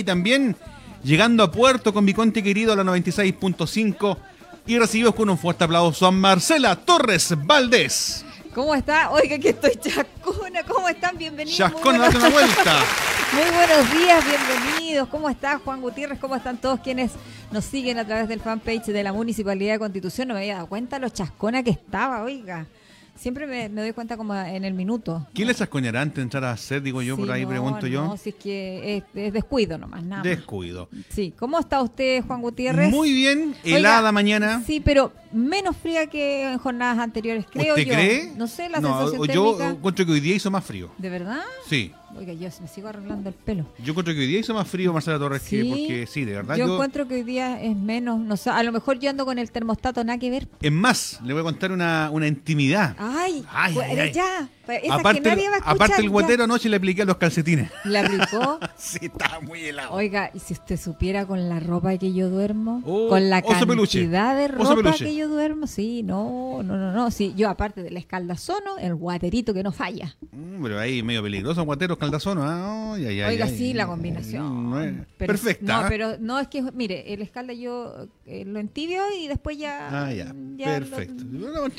y también llegando a puerto con mi conte querido a la 96.5 y recibimos con un fuerte aplauso a Marcela Torres Valdés. ¿Cómo está? Oiga, que estoy chascona. ¿Cómo están? Bienvenidos. Chascona, date una vuelta. Muy buenos días, bienvenidos. ¿Cómo está Juan Gutiérrez? ¿Cómo están todos quienes nos siguen a través del fanpage de la Municipalidad de Constitución? No me había dado cuenta lo chascona que estaba, oiga. Siempre me, doy cuenta como en el minuto. ¿Quién le chascoñará antes de entrar a hacer? Digo yo, por ahí pregunto yo. No, si es que es, descuido nomás, nada. Descuido. Sí. ¿Cómo está usted, Juan Gutiérrez? Muy bien, helada mañana. Sí, pero menos fría que en jornadas anteriores, creo ¿Usted cree? No sé, la no, sensación Yo encuentro que hoy día hizo más frío. ¿De verdad? Sí. Oiga, yo me sigo arreglando el pelo. Yo encuentro que hoy día hizo más frío Marcela Torres que porque sí, de verdad. Yo, encuentro que hoy día es menos, no sé, a lo mejor yo ando con el termostato nada que ver. Es más, le voy a contar una, una intimidad. Ay, ay, pues, ya. Pues, aparte, aparte el guatero anoche le apliqué los calcetines. ¿Le aplicó? sí, estaba muy helado. Oiga, y si usted supiera con la ropa que yo duermo, oh, con la cantidad de ropa que yo duermo, sí, no, no, no, no, sí, yo aparte del escaldazono, el guaterito que no falla. Mm, pero ahí medio peligroso, guatero, escaldazono, ah, Oiga, sí, la combinación. perfecta. No, pero no es que, mire, el escalda yo eh, lo entibio y después ya. Ah, ya. perfecto.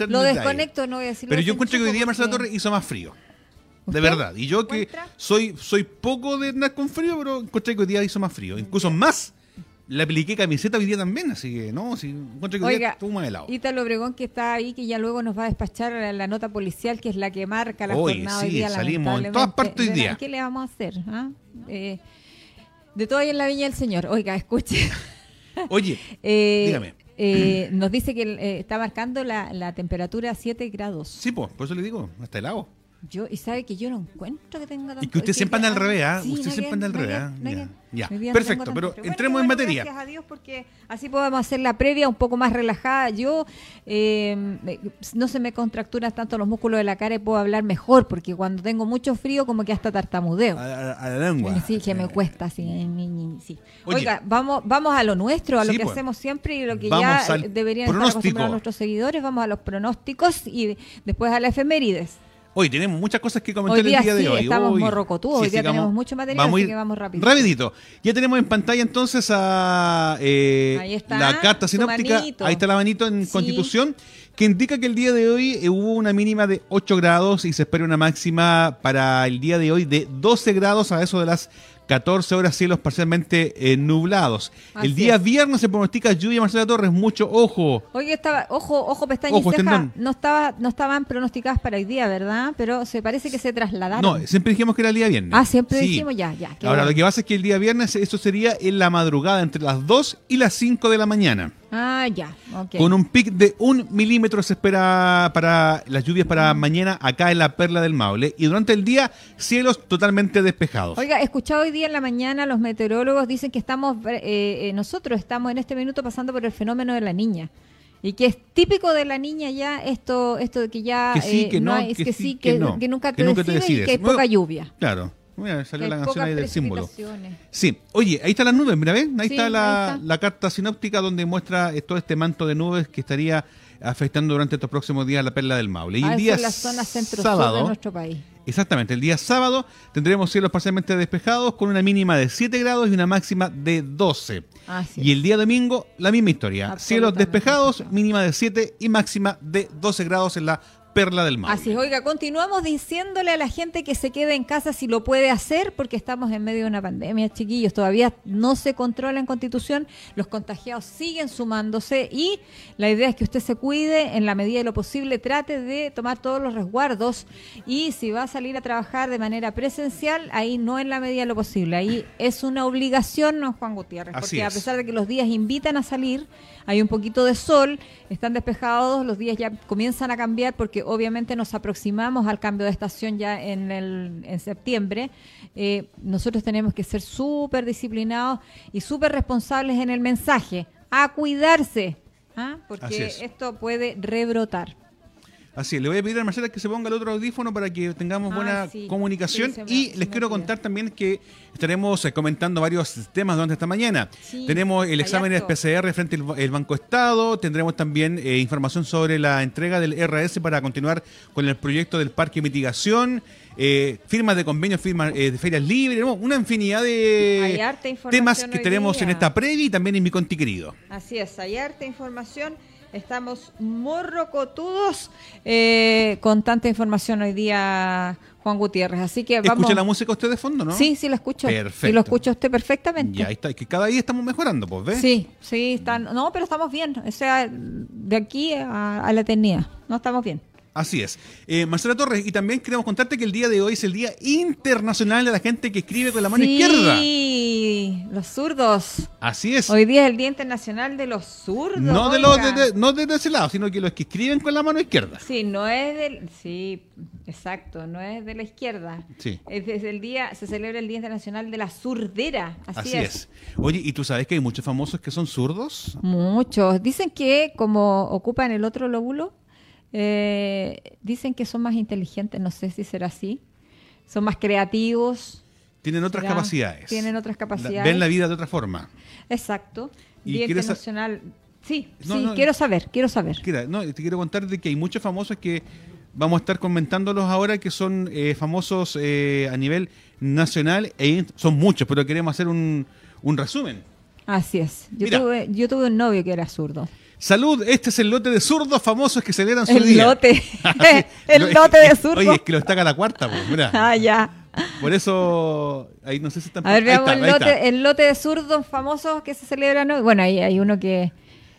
Lo, desconecto, no voy a decir. Pero yo encuentro que hoy día Marcela Torres hizo más frío. De verdad. Y yo que soy soy poco de andar con frío, pero encontré que hoy día hizo más frío. Incluso más le apliqué camiseta hoy día también, así que no, si encontré que hoy día estuvo más helado. Ítalo Obregón que está ahí, que ya luego nos va a despachar la, nota policial, que es la que marca la jornada hoy día. salimos en todas partes hoy día. ¿Qué le vamos a hacer? Ah? Eh, de todo ahí en la Viña del Señor. Oiga, escuche. Oye, eh, dígame. Eh, nos dice que está marcando la, la temperatura a 7 grados. Sí, pues, por eso le digo, hasta helado. Yo, y sabe que yo no encuentro que tenga tanto... Y que usted siempre anda al revés, ¿ah? usted siempre anda al revés, ¿ah? Ya, perfecto, pero entremos en materia. Gracias a Dios porque así podemos hacer la previa un poco más relajada. Yo eh, no se me contracturan tanto los músculos de la cara y puedo hablar mejor porque cuando tengo mucho frío como que hasta tartamudeo. A, la lengua. Sí, que me cuesta, sí. sí. Oiga, vamos, vamos a lo nuestro, a lo que pues. hacemos siempre y lo que ya deberían estar nuestros seguidores. Vamos a los pronósticos y después a la efemérides. Hoy tenemos muchas cosas que comentar el día de hoy. Estamos morrocotudos, hoy día tenemos mucho material, así que vamos rápido. Rapidito. Ya tenemos en pantalla entonces a eh, la carta sinóptica. Ahí está la manito en Constitución, que indica que el día de hoy eh, hubo una mínima de 8 grados y se espera una máxima para el día de hoy de 12 grados a eso de las 14 horas cielos parcialmente eh, nublados. el día viernes se pronostica lluvia, Marcela Torres, mucho ojo. Oye, estaba, ojo, ojo, pestaña y ceja, no, estaba, no estaban pronosticadas para hoy día, ¿verdad? Pero se parece que se trasladaron. No, siempre dijimos que era el día viernes. Ah, siempre dijimos ya, ya. Ahora, lo que pasa es que el día viernes, eso sería en la madrugada, entre las 2 y las 5 de la mañana. Ah, ya. Con un pic de un milímetro se espera para las lluvias para mañana acá en la Perla del Maule. Y durante el día, cielos totalmente despejados. Oiga, he escuchado hoy día en la mañana los meteorólogos dicen que estamos, eh, eh, nosotros estamos en este minuto pasando por el fenómeno de la niña. Y que es típico de la niña ya esto esto de que ya que sí, que no, es que, sí, que, nunca te, y que hay poca lluvia. Claro. Mira, salió la canción ahí del símbolo. Sí, oye, ahí está las nubes, mira, ¿ves? Ahí, está la, la, carta sinóptica donde muestra todo este manto de nubes que estaría afectando durante estos próximos días la perla del Maule. Y el día la zona centro-sur de nuestro país. Exactamente, el día sábado tendremos cielos parcialmente despejados con una mínima de 7 grados y una máxima de 12. y el día domingo, la misma historia. Cielos despejados, mínima de 7 y máxima de 12 grados en la perla del mar. Así es, oiga, continuamos diciéndole a la gente que se quede en casa si lo puede hacer, porque estamos en medio de una pandemia, chiquillos, todavía no se controla en Constitución, los contagiados siguen sumándose y la idea es que usted se cuide en la medida de lo posible, trate de tomar todos los resguardos y si va a salir a trabajar de manera presencial, ahí no en la medida de lo posible, ahí es una obligación, no Juan Gutiérrez, porque a pesar de que los días invitan a salir, hay un poquito de sol, están despejados, los días ya comienzan a cambiar porque obviamente nos aproximamos al cambio de estación ya en, el, en septiembre. Eh, nosotros tenemos que ser súper disciplinados y súper responsables en el mensaje, a cuidarse, ¿ah? porque esto puede rebrotar. Así es, le voy a pedir a Marcela que se ponga el otro audífono para que tengamos buena comunicación y les quiero contar también que estaremos eh, comentando varios temas durante esta mañana. tenemos el examen de PCR frente al Banco Estado, tendremos también eh, información sobre la entrega del RS para continuar con el proyecto del parque de mitigación. eh, firmas de convenios, firmas de ferias libres, una infinidad de temas que tenemos en esta previa y también en mi conti querido. Así es, hay arte información Estamos morrocotudos eh, con tanta información hoy día, Juan Gutiérrez. Así que vamos. ¿Escucha la música usted de fondo, no? Sí, sí, la escucho. Perfecto. Y lo escucha usted perfectamente. Ya está, que cada día estamos mejorando, pues, ¿ves? Sí, sí, están. No, pero estamos bien. O sea, de aquí a, a la eternidad. No estamos bien. Así es. Eh, Marcela Torres, y también queremos contarte que el día de hoy es el Día Internacional de la Gente que escribe con la mano izquierda. Sí, los zurdos. Así es. Hoy día es el Día Internacional de los zurdos. No de, los de, no de ese lado, sino que los que escriben con la mano izquierda. Sí, no es del. Sí, exacto, no es de la izquierda. Sí. Es desde el día, se celebra el Día Internacional de la Zurdera. Así, es. Oye, ¿y tú sabes que hay muchos famosos que son zurdos? Muchos. Dicen que como ocupan el otro lóbulo eh, dicen que son más inteligentes, no sé si será así. Son más creativos. Tienen otras capacidades. Tienen otras capacidades. ven la vida de otra forma. Exacto. ¿Y Día Internacional. Sí, sí, quiero saber, quiero saber. no, te quiero contar de que hay muchos famosos que vamos a estar comentándolos ahora que son eh, famosos eh, a nivel nacional. E, son muchos, pero queremos hacer un, un resumen. Así es. Yo tuve, yo tuve un novio que era zurdo. Salud, este es el lote de zurdos famosos que celebran su el día. Lote. el lote de zurdos. Oye, es que lo destaca la cuarta, pues, mira. Ah, ya. Por eso, ahí no sé si están... A ver, veamos el, lote, el lote de zurdos famosos que se celebran hoy. Bueno, ahí hay uno que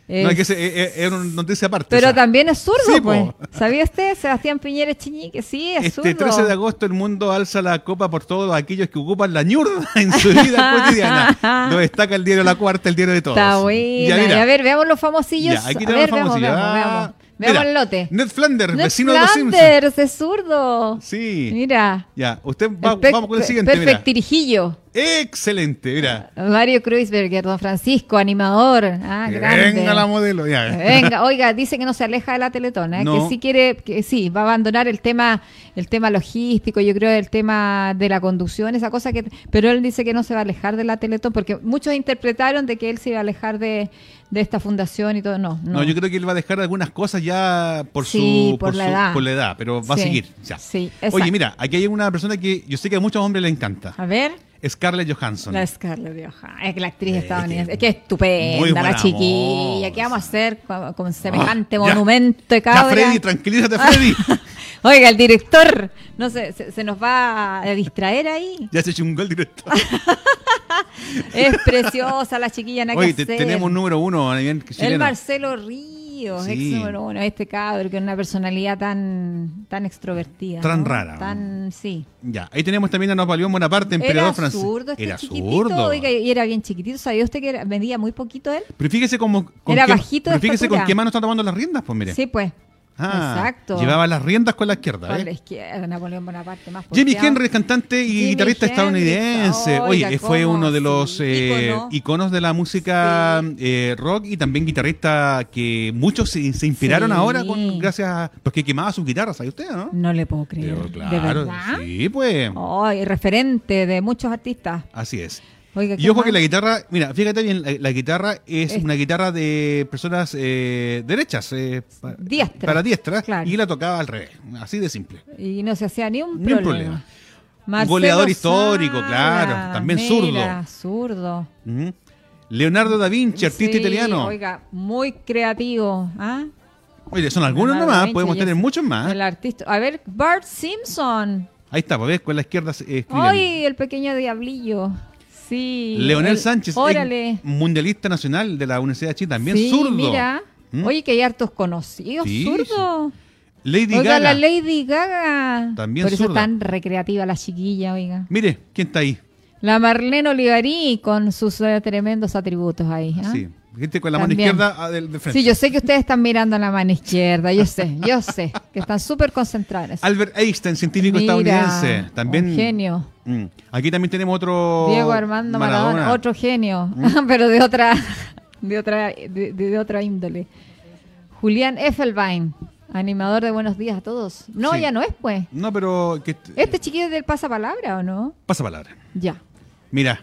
no, es que es, es, una noticia aparte. Pero también es zurdo, pues. ¿Sabía usted? Sebastián Piñera Chiñique, sí, es este 13 de agosto el mundo alza la copa por todos aquellos que ocupan la ñurda en su vida cotidiana. Lo destaca el diario La Cuarta, el diario de todos. Está bueno. a ver, veamos los famosillos. Ya, aquí los famosillos. Veamos, veamos, veamos. el lote. Ned Flanders, Ned vecino Flanders, de los Simpsons. es zurdo. Sí. Mira. Ya, usted va, vamos con el siguiente. Perfectirijillo. Excelente, mira. Mario Kreuzberger, don Francisco, animador. Ah, grande. Venga la modelo, ya. Venga, oiga, dice que no se aleja de la Teletón, ¿eh? que sí quiere, que sí, va a abandonar el tema, el tema logístico, yo creo el tema de la conducción, esa cosa que, pero él dice que no se va a alejar de la Teletón, porque muchos interpretaron de que él se iba a alejar de, esta fundación y todo, no, no. yo creo que él va a dejar algunas cosas ya por su, por, la, edad. por la edad, pero va a seguir. Ya. Sí, Oye, mira, aquí hay una persona que yo sé que a muchos hombres le encanta. A ver. Scarlett Johansson. La Scarlett Johansson. Es que la actriz estadounidense. Es que es estupenda la chiquilla. ¿Qué vamos a hacer con, semejante monumento de cabra? Ya, Freddy, tranquilízate, Freddy. Oiga, el director, no sé, se, nos va a distraer ahí. Ya se chungó el director. es preciosa la chiquilla. Oye, tenemos número uno. El Marcelo Ríos este cabrón que es una personalidad tan, tan extrovertida. Tan rara. Tan, sí. Ya, ahí tenemos también a Napoleón Bonaparte, emperador francés. Zurdo, este era zurdo. y era bien chiquitito. ¿Sabía usted que medía muy poquito él? Pero fíjese cómo. era bajito Pero fíjese con qué mano está tomando las riendas, pues mire. Sí, pues. Ah, Exacto. Llevaba las riendas con la izquierda. Con ¿eh? la izquierda, Napoleón Bonaparte. Más Jimmy Henry, cantante y guitarrista estadounidense. Oye, fue uno de los eh, iconos de la música eh, rock y también guitarrista que muchos se, inspiraron ahora con gracias a, porque quemaba sus guitarras, ¿sabe usted, no? No le puedo creer. ¿De verdad? Sí, pues. Oh, referente de muchos artistas. Así es y ojo que la guitarra, mira, fíjate bien, la, guitarra es, una guitarra de personas eh, derechas, eh, para diestras, y la tocaba al revés, así de simple. Y no se hacía ni un problema. Un goleador histórico, claro, también zurdo. zurdo. Leonardo da Vinci, artista italiano. Oiga, muy creativo. ¿ah? Oye, son algunos nomás, podemos tener muchos más. El artista. A ver, Bart Simpson. Ahí está, pues ves, con la izquierda Ay, el pequeño diablillo. Leonel Sánchez, mundialista nacional de la Universidad de Chile, también sí, zurdo. Mira, ¿Mm? oye, que hay hartos conocidos, zurdo. Lady oiga, la Lady Gaga. También Por eso tan recreativa la chiquilla, oiga. Mire, ¿quién está ahí? La Marlene Olivarí con sus eh, tremendos atributos ahí. ¿ah? Sí, gente con la mano izquierda ah, del, de frente. Sí, yo sé que ustedes están mirando la mano izquierda, yo sé, yo sé, que están súper concentrados. Albert Einstein, científico estadounidense, también. genio. Mm. Aquí también tenemos otro. Diego Armando Maradona, otro genio, mm. pero de otra, de otra, de, otra índole. Julián Effelbein, animador de Buenos Días a todos. No, ya no es, pues. No, pero. ¿Este chiquillo del pasapalabra o no? Pasapalabra. Ya. Mira.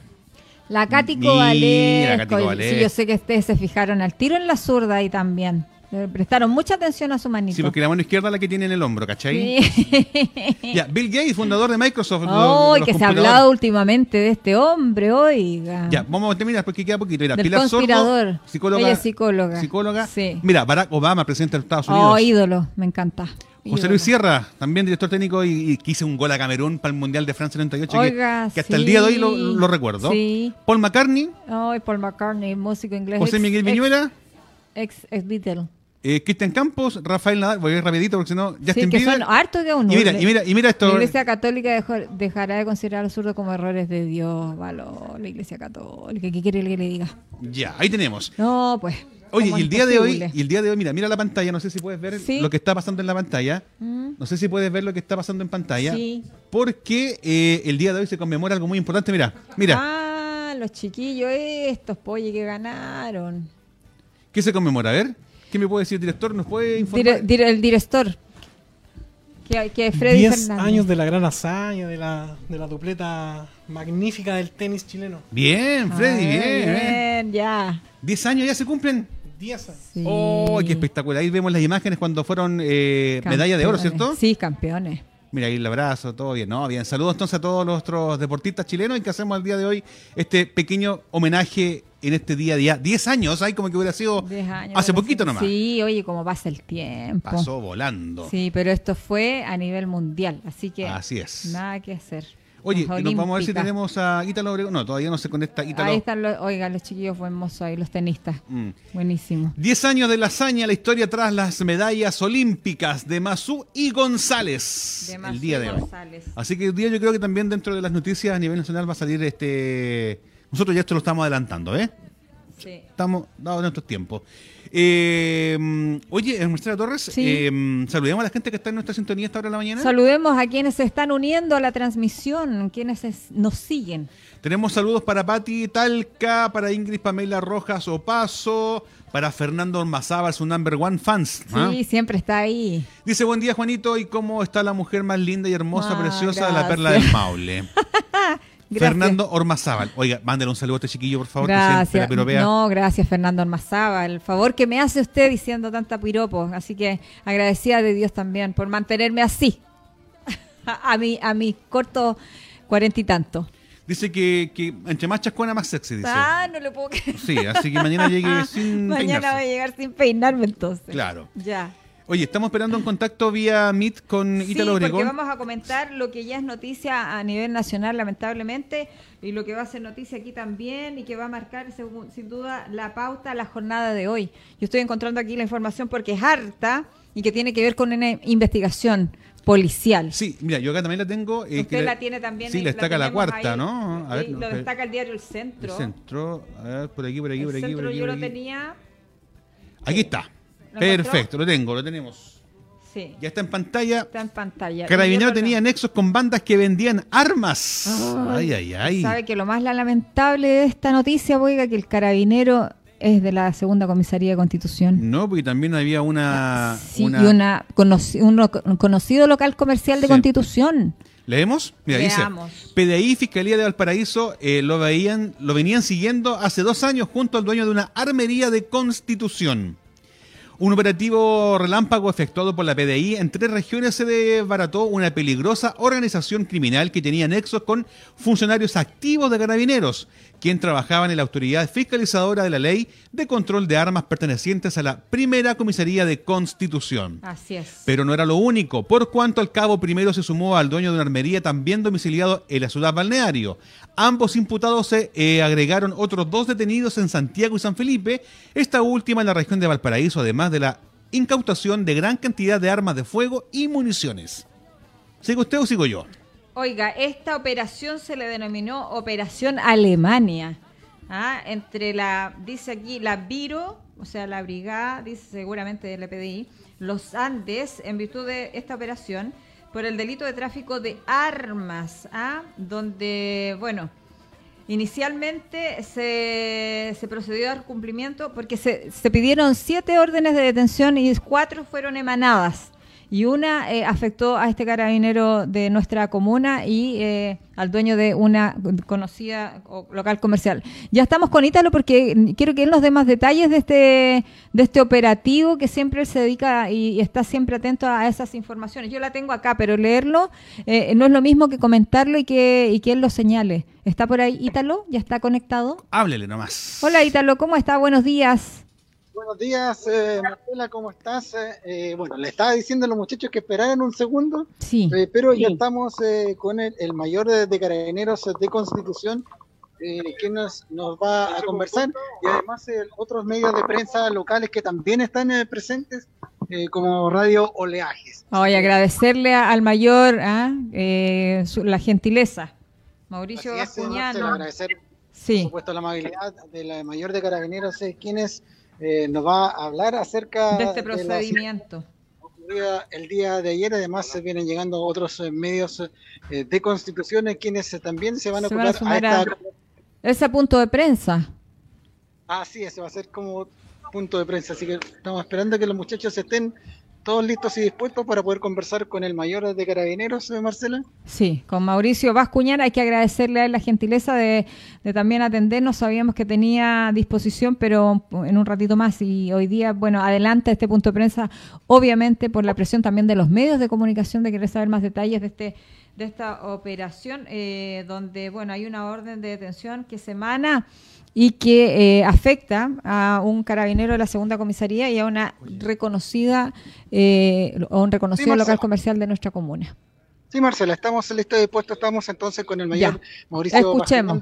La Cático Valesco. Sí, yo sé que ustedes se fijaron al tiro en la zurda ahí también. Le prestaron mucha atención a su manito. Sí, porque la mano izquierda es la que tiene en el hombro, ¿cachai? Sí. ya, Bill Gates, fundador de Microsoft. Oh, que se ha hablado últimamente de este hombre, oiga. Ya, vamos a terminar porque queda poquito. Mira, Del Pilar conspirador. psicóloga. Ella es psicóloga. Psicóloga. Sí. Mira, Barack Obama, presidente de Estados Unidos. Oh, ídolo, me encanta. José Luis Sierra, también director técnico y, que hizo un gol a Camerún para el Mundial de Francia 98, Oiga, que, hasta el día de hoy lo, recuerdo. Sí. Paul McCartney. Oh, Paul McCartney, músico inglés. José Miguel Viñuela. Ex, ex Beatle. Eh, Cristian Campos, Rafael Nadal, voy a ir rapidito porque si no, ya sí, que son hartos de uno. Y mira, y mira, y mira esto. La Iglesia Católica dejará de considerar a los zurdos como errores de Dios, valor, la Iglesia Católica, ¿qué quiere que le diga? Ya, ahí tenemos. No, pues. Oye, y el día de hoy, y el día de hoy, mira, mira la pantalla, no sé si puedes ver lo que está pasando en la pantalla. Mm. No sé si puedes ver lo que está pasando en pantalla. Sí. Porque eh, el día de hoy se conmemora algo muy importante, mira, mira. Ah, los chiquillos estos, pollos que ganaron. ¿Qué se conmemora? A ver, ¿qué me puede decir el director? ¿Nos puede informar? el director. Que, que Freddy Diez años de la gran hazaña, de la, de la dupleta magnífica del tenis chileno. Bien, Freddy, ah, bien. Bien, ya. ¿Diez años ya se cumplen? Sí. ¡Oh, qué espectacular! Ahí vemos las imágenes cuando fueron eh, medalla de oro, ¿cierto? Sí, campeones. Mira, ahí el abrazo, todo bien, ¿no? Bien, saludos entonces a todos nuestros deportistas chilenos y que hacemos el día de hoy este pequeño homenaje en este día a día. Diez años, hay como que hubiera sido hace poquito nomás. Sí, oye, como pasa el tiempo. Pasó volando. Sí, pero esto fue a nivel mundial, así que así es. nada que hacer. Oye, nos vamos a ver si tenemos a Ítalo Obregón. No, todavía no se conecta Ítalo. Ahí están los, oiga, los chiquillos buenos ahí, los tenistas. Mm. Buenísimo. Diez años de la hazaña, la historia tras las medallas olímpicas de Mazú y González. De Mazú el día de hoy. Así que el día yo creo que también dentro de las noticias a nivel nacional va a salir este... Nosotros ya esto lo estamos adelantando, ¿eh? Sí. Estamos dados nuestros tiempos. Eh, oye, Marcela Torres, eh, saludemos a la gente que está en nuestra sintonía esta hora de la mañana. Saludemos a quienes se están uniendo a la transmisión, quienes nos siguen. Tenemos saludos para Pati Talca, para Ingrid Pamela Rojas Opaso, para Fernando Ormazábal, su number one fans. ¿ah? Sí, siempre está ahí. Dice, buen día Juanito, ¿y cómo está la mujer más linda y hermosa, ah, preciosa de la perla del Maule? Fernando Ormazábal. Oiga, mándale un saludo a este chiquillo, por favor. Gracias. no, gracias, Fernando Ormazábal. El favor que me hace usted diciendo tanta piropo. Así que agradecida de Dios también por mantenerme así. a, mi, a mi corto cuarenta y tanto. Dice que, que entre más chascona, más sexy, dice. Ah, no le puedo creer. Sí, así que mañana llegue sin Mañana va a llegar sin peinarme entonces. Claro. Ya. Oye, estamos esperando un contacto vía Meet con Ítalo sí, Obregón. porque vamos a comentar lo que ya es noticia a nivel nacional, lamentablemente, y lo que va a ser noticia aquí también y que va a marcar, sin duda, la pauta a la jornada de hoy. Yo estoy encontrando aquí la información porque es harta y que tiene que ver con una investigación policial. Sí, mira, yo acá también la tengo. Eh, Usted la, tiene también. Sí, le destaca la cuarta, ¿no? A ver, lo destaca el diario El Centro. El Centro, a ver, por aquí, por aquí, por aquí. Centro por aquí, yo lo tenía. Aquí está. Perfecto, lo tengo, lo tenemos. Sí. Ya está en pantalla. Está en pantalla. Carabinero tenía nexos con bandas que vendían armas. Ay, ay, ay. ¿Sabe que lo más lamentable de esta noticia, oiga, que el carabinero es de la segunda comisaría de Constitución? No, porque también había una. Sí, y una un conocido local comercial de Constitución. ¿Leemos? Mira, Leamos. dice, PDI, Fiscalía de Valparaíso, eh, lo, veían, lo venían siguiendo hace dos años junto al dueño de una armería de Constitución. Un operativo relámpago efectuado por la PDI en tres regiones se desbarató una peligrosa organización criminal que tenía nexos con funcionarios activos de carabineros, quien trabajaban en la autoridad fiscalizadora de la ley de control de armas pertenecientes a la primera comisaría de Constitución. Así es. Pero no era lo único, por cuanto al cabo primero se sumó al dueño de una armería también domiciliado en la ciudad balneario. Ambos imputados se eh, agregaron otros dos detenidos en Santiago y San Felipe, esta última en la región de Valparaíso, además de la incautación de gran cantidad de armas de fuego y municiones. ¿Sigue usted o sigo yo? Oiga, esta operación se le denominó Operación Alemania. ¿ah? Entre la, dice aquí, la Viro, o sea, la brigada, dice seguramente del EPDI, los Andes, en virtud de esta operación, por el delito de tráfico de armas, ¿ah? donde, bueno, inicialmente se, se, procedió al cumplimiento porque se, se pidieron siete órdenes de detención y cuatro fueron emanadas. Y una eh, afectó a este carabinero de nuestra comuna y eh, al dueño de una conocida local comercial. Ya estamos con Ítalo porque quiero que él nos dé más detalles de este, de este operativo que siempre se dedica y, está siempre atento a esas informaciones. Yo la tengo acá, pero leerlo eh, no es lo mismo que comentarlo y que, y que él lo señale. ¿Está por ahí Ítalo? ¿Ya está conectado? Háblele nomás. Hola Ítalo, ¿cómo está? Buenos días. Buenos días, eh, Marcela, ¿cómo estás? Eh, bueno, le estaba diciendo a los muchachos que esperaran un segundo, sí, eh, pero ya estamos eh, con el, mayor de, carabineros de Constitución, que nos, nos va a conversar, y además otros medios de prensa locales que también están presentes, como Radio Oleajes. Voy a agradecerle al mayor ¿ah? la gentileza. Mauricio Bascuñano. agradecer, sí. por supuesto, la amabilidad de la mayor de carabineros, quienes eh, nos va a hablar acerca de este procedimiento. el día de ayer, además se vienen llegando otros eh, medios eh, de constituciones quienes también se van a ocupar a, ese punto de prensa. Ah, sí, ese va a ser como punto de prensa, así que estamos esperando que los muchachos estén todos listos y dispuestos para poder conversar con el mayor de carabineros, eh, Marcela. Sí, con Mauricio Vascuñar. Hay que agradecerle a él la gentileza de, también atendernos. Sabíamos que tenía disposición, pero en un ratito más. Y hoy día, bueno, adelante este punto de prensa, obviamente por la presión también de los medios de comunicación de querer saber más detalles de este de esta operación, eh, donde, bueno, hay una orden de detención que se emana y que eh, afecta a un carabinero de la segunda comisaría y a una reconocida eh, o un reconocido local comercial de nuestra comuna. Sí, Marcela, estamos listos y dispuestos, estamos entonces con el mayor Mauricio Escuchemos.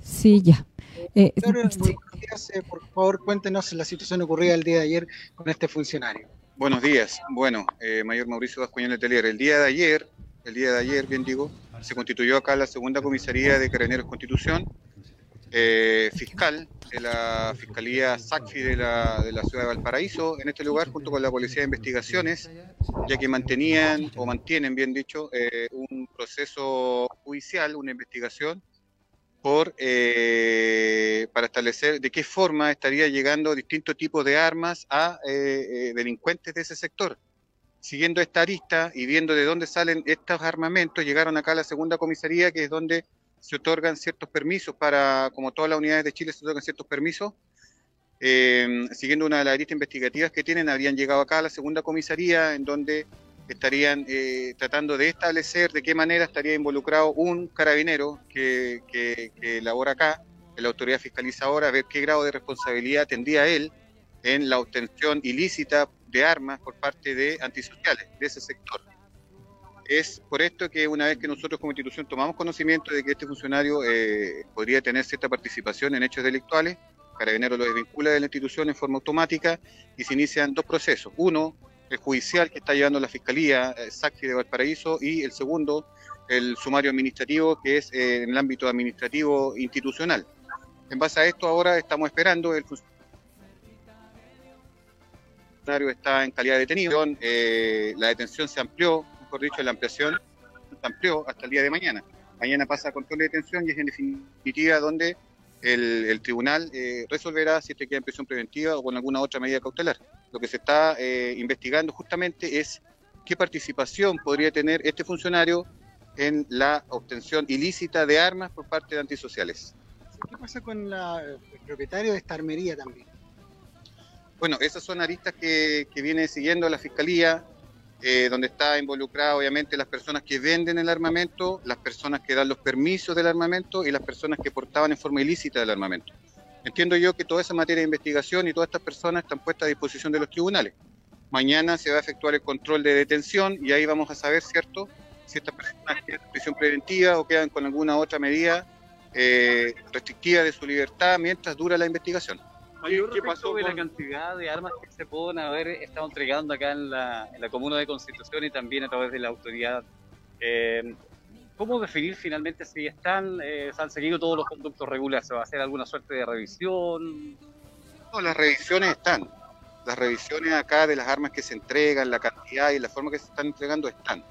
Sí, ya. Eh, eh, por favor, cuéntenos la situación ocurrida el día de ayer con este funcionario. Buenos días. Bueno, mayor Mauricio Vascuñán Letelier, el día de ayer, el día de ayer, bien digo, se constituyó acá la segunda comisaría de Carabineros Constitución, eh, fiscal de la Fiscalía SACFI de la, de la ciudad de Valparaíso en este lugar, junto con la Policía de Investigaciones, ya que mantenían, o mantienen, bien dicho, eh, un proceso judicial, una investigación, por, eh, para establecer de qué forma estaría llegando distintos tipos de armas a delincuentes de ese sector. Siguiendo esta arista y viendo de dónde salen estos armamentos, llegaron acá a la segunda comisaría, que es donde se otorgan ciertos permisos para, como todas las unidades de Chile, se otorgan ciertos permisos. Eh, siguiendo una de las aristas investigativas que tienen, habrían llegado acá a la segunda comisaría, en donde estarían eh, tratando de establecer de qué manera estaría involucrado un carabinero que, que, que labora acá, que la autoridad fiscalizadora, a ver qué grado de responsabilidad tendría él en la obtención ilícita de armas por parte de antisociales de ese sector. Es por esto que una vez que nosotros como institución tomamos conocimiento de que este funcionario eh, podría tener cierta participación en hechos delictuales, Carabinero lo desvincula de la institución en forma automática y se inician dos procesos. Uno, el judicial que está llevando la Fiscalía eh, SACFI de Valparaíso y el segundo, el sumario administrativo que es eh, en el ámbito administrativo institucional. En base a esto ahora estamos esperando el funcionario está en calidad de detenido. Eh, la detención se amplió, mejor dicho, la ampliación se amplió hasta el día de mañana. Mañana pasa a control de detención y es en definitiva donde el, tribunal eh, resolverá si este queda en prisión preventiva o con alguna otra medida cautelar. Lo que se está eh, investigando justamente es qué participación podría tener este funcionario en la obtención ilícita de armas por parte de antisociales. ¿Qué pasa con la, el propietario de esta armería también? Bueno, esas son aristas que, viene siguiendo la Fiscalía, eh, donde está involucrada obviamente las personas que venden el armamento, las personas que dan los permisos del armamento y las personas que portaban en forma ilícita el armamento. Entiendo yo que toda esa materia de investigación y todas estas personas están puestas a disposición de los tribunales. Mañana se va a efectuar el control de detención y ahí vamos a saber, ¿cierto?, si estas personas quedan en prisión preventiva o quedan con alguna otra medida eh, restrictiva de su libertad mientras dura la investigación. ¿Qué, pasó con la cantidad de armas que se pueden haber estado entregando acá en la, Comuna de Constitución y también a través de la autoridad? Eh, ¿Cómo definir finalmente si están, eh, se han seguido todos los conductos regulares? ¿Se va a hacer alguna suerte de revisión? No, las revisiones están. Las revisiones acá de las armas que se entregan, la cantidad y la forma que se están entregando están.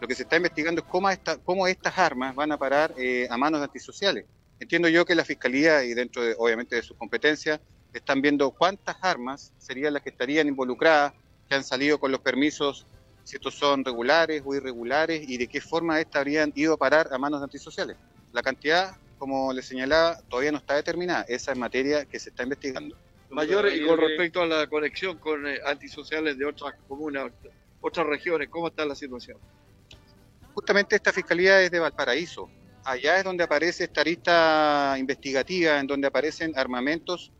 Lo que se está investigando es cómo, cómo estas armas van a parar eh, a manos antisociales. Entiendo yo que la Fiscalía, y dentro de, obviamente de sus competencias, están viendo cuántas armas serían las que estarían involucradas que han salido con los permisos, si estos son regulares o irregulares y de qué forma estas habrían ido a parar a manos de antisociales. La cantidad, como le señalaba, todavía no está determinada. Esa es materia que se está investigando. Mayor, y con respecto a la conexión con eh, antisociales de otras comunas, otras regiones, ¿cómo está la situación? Justamente esta fiscalía es de Valparaíso. Allá es donde aparece esta lista investigativa, en donde aparecen armamentos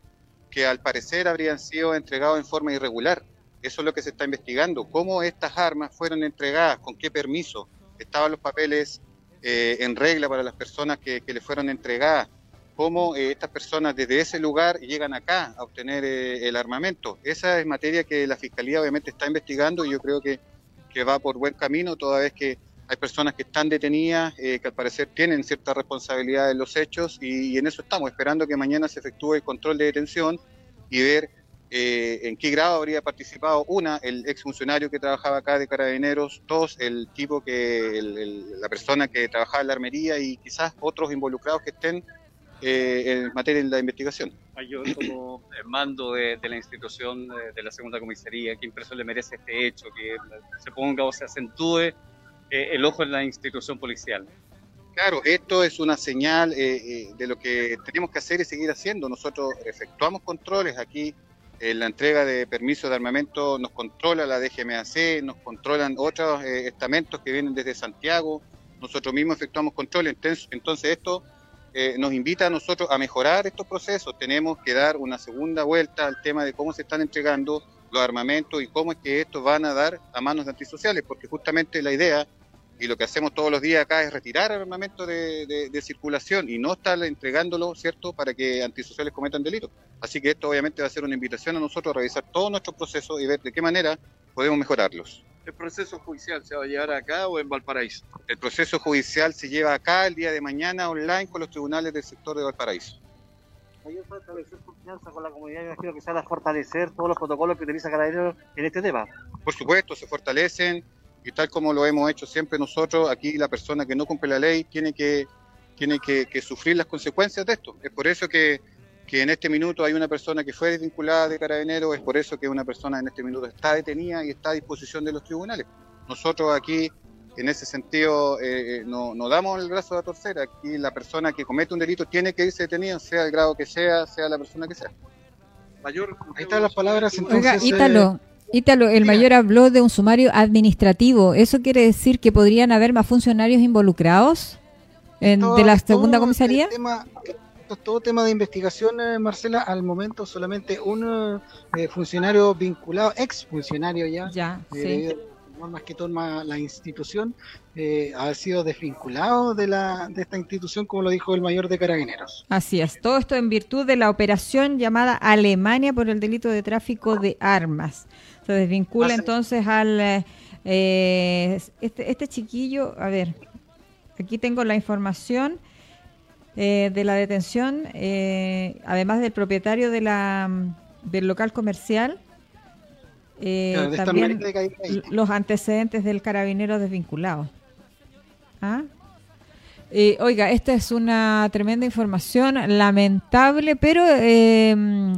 que al parecer habrían sido entregados en forma irregular. Eso es lo que se está investigando. ¿Cómo estas armas fueron entregadas? ¿Con qué permiso? ¿Estaban los papeles eh, en regla para las personas que, le fueron entregadas? ¿Cómo eh, estas personas desde ese lugar llegan acá a obtener eh, el armamento? Esa es materia que la Fiscalía obviamente está investigando y yo creo que, que va por buen camino, toda vez que hay personas que están detenidas, que al parecer tienen cierta responsabilidad en los hechos y, en eso estamos, esperando que mañana se efectúe el control de detención y ver eh, en qué grado habría participado, una, el exfuncionario que trabajaba acá de Carabineros, dos, el tipo que, la persona que trabajaba en la armería y quizás otros involucrados que estén eh, en materia de la investigación. Yo como mando de, la institución de, la segunda comisaría, ¿qué impresión le merece este hecho? Que se ponga o se acentúe eh, el ojo en la institución policial. Claro, esto es una señal de lo que tenemos que hacer y seguir haciendo. Nosotros efectuamos controles aquí en la entrega de permisos de armamento nos controla la DGMAC, nos controlan otros eh, estamentos que vienen desde Santiago, nosotros mismos efectuamos controles, entonces, esto eh, nos invita a nosotros a mejorar estos procesos, tenemos que dar una segunda vuelta al tema de cómo se están entregando los armamentos y cómo es que estos van a dar a manos de antisociales, porque justamente la idea y lo que hacemos todos los días acá es retirar el armamento de, circulación y no estar entregándolo, ¿cierto?, para que antisociales cometan delitos. Así que esto obviamente va a ser una invitación a nosotros a revisar todo nuestro proceso y ver de qué manera podemos mejorarlos. ¿El proceso judicial se va a llevar acá o en Valparaíso? El proceso judicial se lleva acá el día de mañana online con los tribunales del sector de Valparaíso. Hay establecer confianza con la comunidad, me imagino que se va a fortalecer todos los protocolos que utiliza Carabineros en este tema. Por supuesto, se fortalecen y tal como lo hemos hecho siempre nosotros, aquí la persona que no cumple la ley tiene que, tiene que, sufrir las consecuencias de esto. Es por eso que, que, en este minuto hay una persona que fue desvinculada de Carabinero, es por eso que una persona en este minuto está detenida y está a disposición de los tribunales. Nosotros aquí, en ese sentido, eh, eh, no, no, damos el brazo a torcer. Aquí la persona que comete un delito tiene que irse detenida, sea el grado que sea, sea la persona que sea. Mayor, Ahí están las palabras entonces. Oiga, Ítalo, Ítalo, el mayor habló de un sumario administrativo. ¿Eso quiere decir que podrían haber más funcionarios involucrados en, de la segunda comisaría? Tema, todo tema de investigación, eh, Marcela. Al momento solamente un eh, funcionario vinculado, ex funcionario ya, ya eh, sí más que toma la institución, eh, ha sido desvinculado de, la, de esta institución, como lo dijo el mayor de Carabineros. Así es, todo esto en virtud de la operación llamada Alemania por el delito de tráfico de armas. Se desvincula entonces al... Eh, este, este chiquillo, a ver, aquí tengo la información. Eh, de la detención, además del propietario de la, del local comercial, eh, también los antecedentes del carabinero desvinculado. ¿Ah? Eh, oiga, esta es una tremenda información, lamentable, pero eh,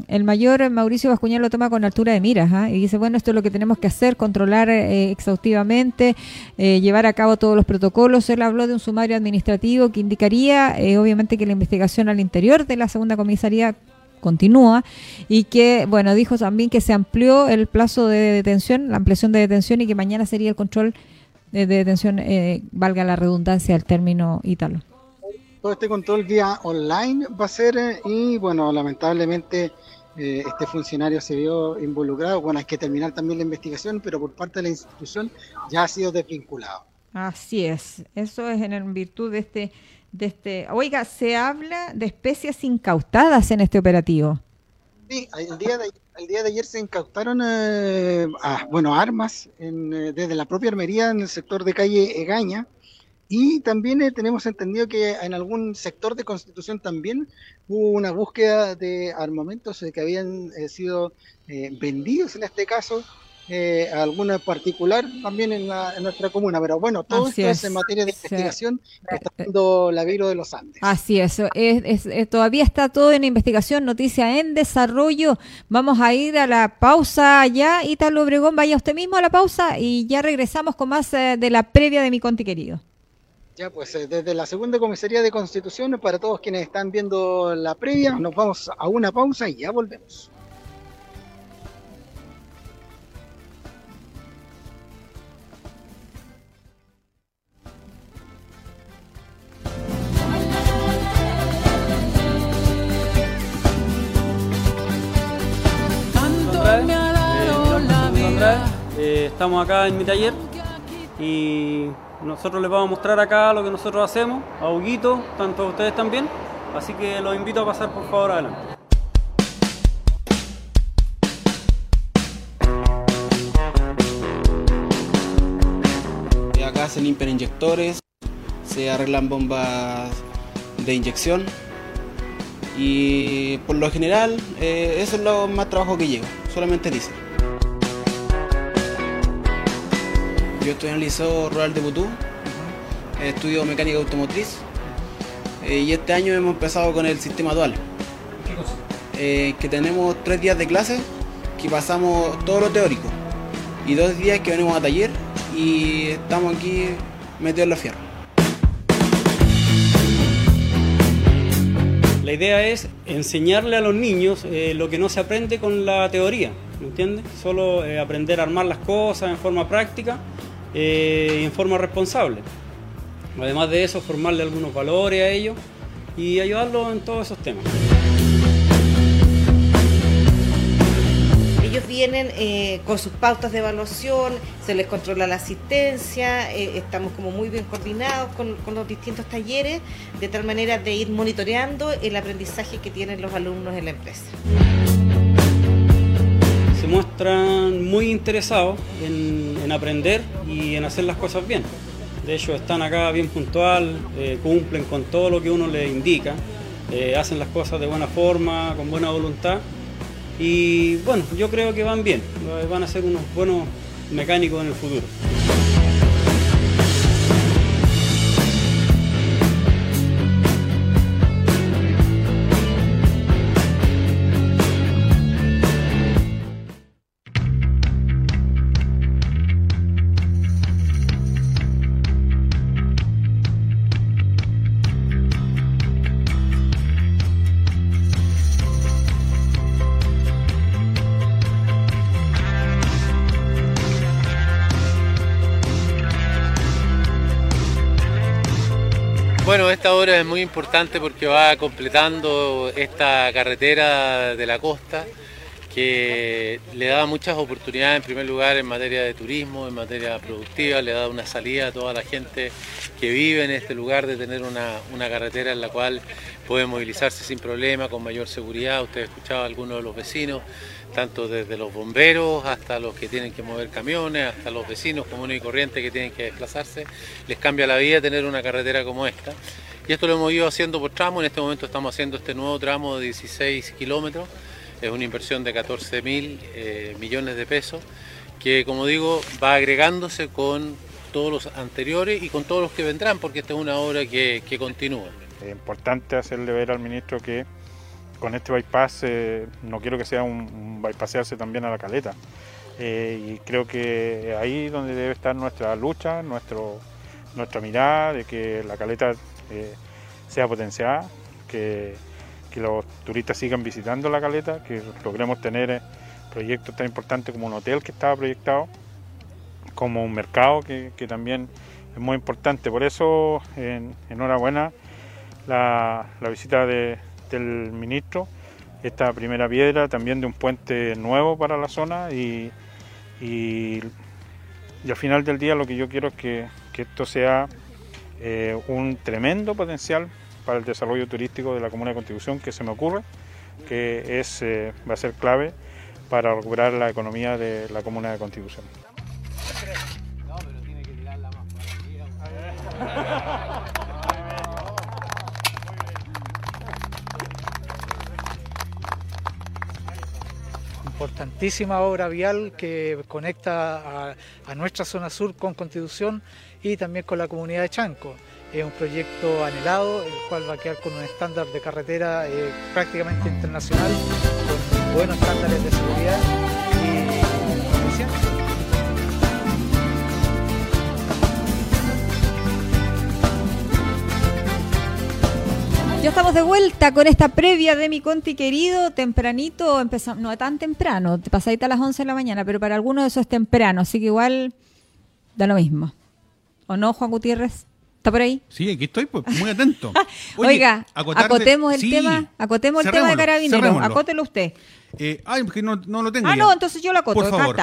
el mayor Mauricio Bascuñán lo toma con altura de miras ¿ah? y dice, bueno, esto es lo que tenemos que hacer, controlar exhaustivamente, llevar a cabo todos los protocolos. Él habló de un sumario administrativo que indicaría, obviamente, que la investigación al interior de la segunda comisaría continúa y que, bueno, dijo también que se amplió el plazo de detención, la ampliación de detención y que mañana sería el control de, detención, eh, valga la redundancia el término ítalo. Todo este control vía online va a ser eh, y, bueno, lamentablemente eh, este funcionario se vio involucrado. Bueno, hay que terminar también la investigación, pero por parte de la institución ya ha sido desvinculado. Así es, eso es en virtud de este este, oiga, se habla de especies incautadas en este operativo. Sí, el día de, el día de ayer se incautaron eh, bueno, armas eh, desde la propia armería en el sector de calle Egaña. Y también eh, tenemos entendido que en algún sector de Constitución también hubo una búsqueda de armamentos que habían sido vendidos en este caso eh, alguna particular también en, nuestra comuna. Pero bueno, todo esto es. en materia de investigación que está dando la Viro de los Andes. Así es, es, todavía está todo en investigación, noticia en desarrollo. Vamos a ir a la pausa allá. Italo Obregón, vaya usted mismo a la pausa y ya regresamos con más eh, de la previa de mi conti querido. Ya, pues eh, desde la segunda comisaría de Constitución, para todos quienes están viendo la previa, nos vamos a una pausa y ya volvemos. Eh, estamos acá en mi taller y nosotros les vamos a mostrar acá lo que nosotros hacemos, a Huguito, tanto ustedes también, así que los invito a pasar por favor adelante. Acá se limpian inyectores, se arreglan bombas de inyección y por lo general eh, eso es lo más trabajo que llevo, solamente dice. Yo estoy en el Liceo Rural de Butú, estudio mecánica automotriz eh, y este año hemos empezado con el sistema dual. ¿Qué cosa? Eh, que tenemos tres días de clase que pasamos todo lo teórico y dos días que venimos a taller y estamos aquí metidos en la fierra. La idea es enseñarle a los niños eh, lo que no se aprende con la teoría, ¿me entiendes? Solo aprender a armar las cosas en forma práctica eh, en forma responsable. Además de eso, formarle algunos valores a ellos y ayudarlos en todos esos temas. Ellos vienen eh, con sus pautas de evaluación, se les controla la asistencia, eh, estamos como muy bien coordinados con, con, los distintos talleres, de tal manera de ir monitoreando el aprendizaje que tienen los alumnos en la empresa se muestran muy interesados en, aprender y en hacer las cosas bien. De hecho, están acá bien puntual, eh, cumplen con todo lo que uno les indica, eh, hacen las cosas de buena forma, con buena voluntad. Y bueno, yo creo que van bien, van a ser unos buenos mecánicos en el futuro. Bueno, esta hora es muy importante porque va completando esta carretera de la costa que le da muchas oportunidades en primer lugar en materia de turismo, en materia productiva, le da una salida a toda la gente que vive en este lugar de tener una, carretera en la cual puede movilizarse sin problema, con mayor seguridad. Usted escuchaba a algunos de los vecinos, tanto desde los bomberos hasta los que tienen que mover camiones, hasta los vecinos comunes y corrientes que tienen que desplazarse, les cambia la vida tener una carretera como esta. Y esto lo hemos ido haciendo por tramo, en este momento estamos haciendo este nuevo tramo de 16 kilómetros, es una inversión de 14 mil eh, millones de pesos, que como digo va agregándose con todos los anteriores y con todos los que vendrán, porque esta es una obra que, continúa. Es importante hacerle ver al ministro que con este bypass eh, no quiero que sea un, bypassearse también a la caleta. Eh, y creo que ahí donde debe estar nuestra lucha, nuestro, nuestra mirada de que la caleta eh, sea potenciada, que, que, los turistas sigan visitando la caleta, que logremos tener proyectos tan importantes como un hotel que estaba proyectado, como un mercado que, también es muy importante. Por eso, enhorabuena la, la visita de, del ministro, esta primera piedra también de un puente nuevo para la zona y, y, al final del día lo que yo quiero es que, esto sea eh, un tremendo potencial para el desarrollo turístico de la Comuna de Constitución que se me ocurre, que es, eh, va a ser clave para recuperar la economía de la Comuna de Constitución. Importantísima obra vial que conecta a, nuestra zona sur con Constitución y también con la comunidad de Chanco. Es un proyecto anhelado, el cual va a quedar con un estándar de carretera eh, prácticamente internacional, con buenos estándares de seguridad y Ya estamos de vuelta con esta previa de mi Conti querido, tempranito, empezamos, no tan temprano, pasadita a las 11 de la mañana, pero para algunos eso es temprano, así que igual da lo mismo. ¿O no, Juan Gutiérrez? ¿Está por ahí? Sí, aquí estoy, pues, muy atento. Oiga, acotemos el tema, acotemos el tema de carabineros, acótelo usted. Eh, ay, no, no, lo tengo. Ah, no, entonces yo lo acoto. Por favor.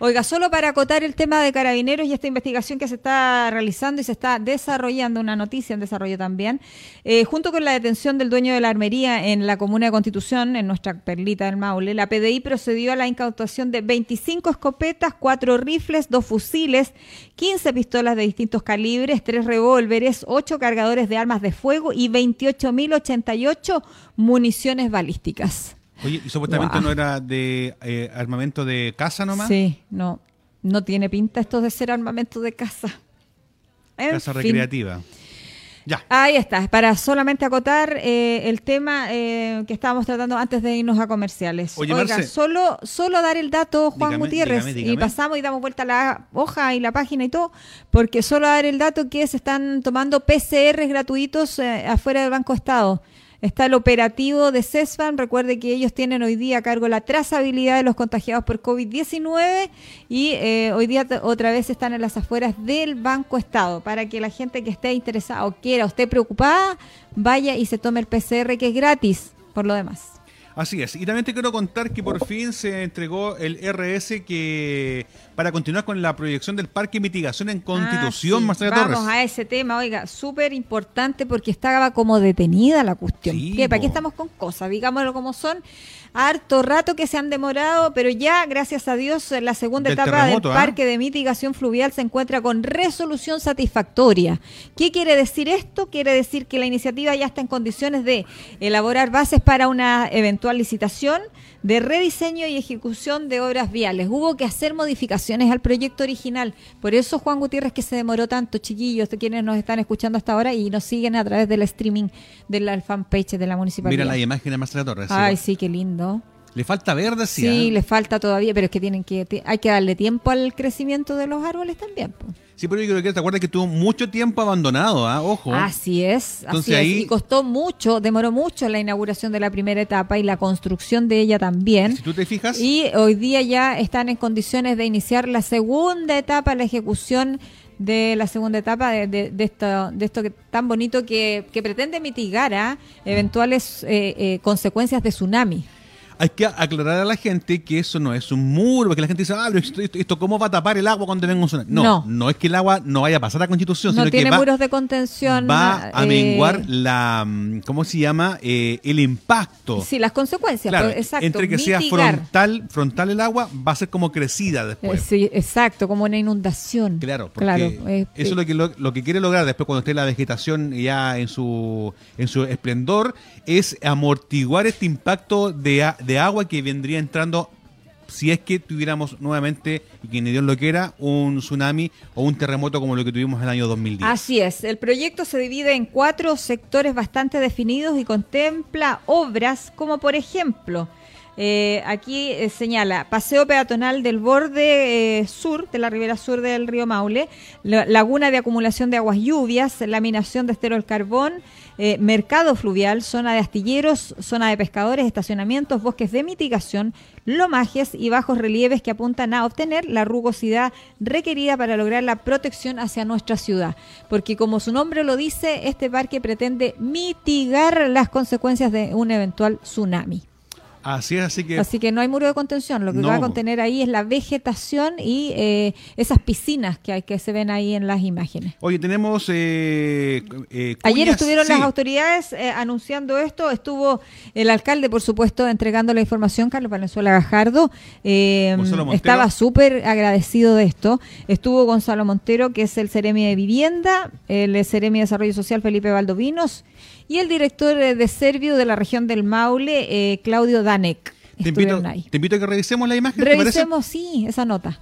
Oiga, solo para acotar el tema de carabineros y esta investigación que se está realizando y se está desarrollando, una noticia en desarrollo también, eh, junto con la detención del dueño de la armería en la comuna de Constitución, en nuestra perlita del Maule, la PDI procedió a la incautación de 25 escopetas, 4 rifles, 2 fusiles, 15 pistolas de distintos calibres, 3 revólveres, 8 cargadores de armas de fuego y 28.088 municiones balísticas. Oye, ¿y supuestamente no era de eh, armamento de casa nomás? Sí, no. No tiene pinta esto de ser armamento de casa. casa recreativa. Ya. Ahí está, para solamente acotar eh, el tema eh, que estábamos tratando antes de irnos a comerciales. Oiga, solo, solo dar el dato, Juan Gutiérrez, y pasamos y damos vuelta a la hoja y la página y todo, porque solo dar el dato que se están tomando PCR gratuitos afuera del Banco Estado. Está el operativo de CESFAN. Recuerde que ellos tienen hoy día a cargo la trazabilidad de los contagiados por COVID-19 y eh, hoy día otra vez están en las afueras del Banco Estado para que la gente que esté interesada o quiera o esté preocupada vaya y se tome el PCR que es gratis por lo demás. Así es. Y también te quiero contar que por fin se entregó el RS que para continuar con la proyección del parque mitigación en Constitución, ah, Vamos a ese tema, oiga, súper importante porque estaba como detenida la cuestión. ¿Para qué estamos con cosas? Digámoslo como son harto rato que se han demorado, pero ya, gracias a Dios, la segunda etapa del ¿ah? parque de mitigación fluvial se encuentra con resolución satisfactoria. ¿Qué quiere decir esto? Quiere decir que la iniciativa ya está en condiciones de elaborar bases para una eventual licitación de rediseño y ejecución de obras viales. Hubo que hacer modificaciones al proyecto original. Por eso Juan Gutiérrez que se demoró tanto, chiquillos, quienes nos están escuchando hasta ahora y nos siguen a través del streaming de la fanpage de la municipalidad. Mira la imagen de Marcela Torres. Ay, sí, qué lindo. Le falta verde, sí. Sí, le falta todavía, pero es que tienen que hay que darle tiempo al crecimiento de los árboles también. Sí, pero yo creo que te acuerdas que tuvo mucho tiempo abandonado, ¿ah? ojo. Así es, así es. Y costó mucho, demoró mucho la inauguración de la primera etapa y la construcción de ella también. Si tú te fijas. Y hoy día ya están en condiciones de iniciar la segunda etapa, la ejecución de la segunda etapa de, de, esto, de esto que, tan bonito que, que pretende mitigar a ¿ah? eventuales eh, eh, consecuencias de tsunami hay que aclarar a la gente que eso no es un muro, porque la gente dice, ah, pero esto, ¿cómo va a tapar el agua cuando venga un tsunami? No, no, es que el agua no vaya a pasar a Constitución, no sino tiene que va, muros de contención. Va a menguar eh, la, mm, ¿cómo se llama? Eh, el impacto. Sí, las consecuencias, claro, exacto. Entre que sea frontal, frontal el agua, va a ser como crecida después. Eh, sí, exacto, como una inundación. Claro, porque eso es lo que, lo, que quiere lograr después cuando esté la vegetación ya en su, en su esplendor, es amortiguar este impacto de, de agua que vendría entrando si es que tuviéramos nuevamente, y que Dios lo quiera, un tsunami o un terremoto como lo que tuvimos en el año 2010. Así es, el proyecto se divide en cuatro sectores bastante definidos y contempla obras como por ejemplo, eh, aquí eh, señala paseo peatonal del borde eh, sur, de la ribera sur del río Maule, laguna de acumulación de aguas lluvias, laminación de estero del carbón, eh, mercado fluvial, zona de astilleros, zona de pescadores, estacionamientos, bosques de mitigación, lomajes y bajos relieves que apuntan a obtener la rugosidad requerida para lograr la protección hacia nuestra ciudad. Porque como su nombre lo dice, este parque pretende mitigar las consecuencias de un eventual tsunami. Así es, así que... Así que no hay muro de contención, lo que va a contener ahí es la vegetación y eh, esas piscinas que, hay, que se ven ahí en las imágenes. Oye, tenemos... Eh, eh, Ayer estuvieron las autoridades anunciando esto, estuvo el alcalde, por supuesto, entregando la información, Carlos Valenzuela Gajardo, estaba súper agradecido de esto, estuvo Gonzalo Montero, que es el Ceremi de Vivienda, el Ceremi de Desarrollo Social, Felipe Valdovinos, y el director de Servio de la región del Maule, eh, Claudio Danek. te invito, te invito a que revisemos la imagen. Revisemos, sí, esa nota.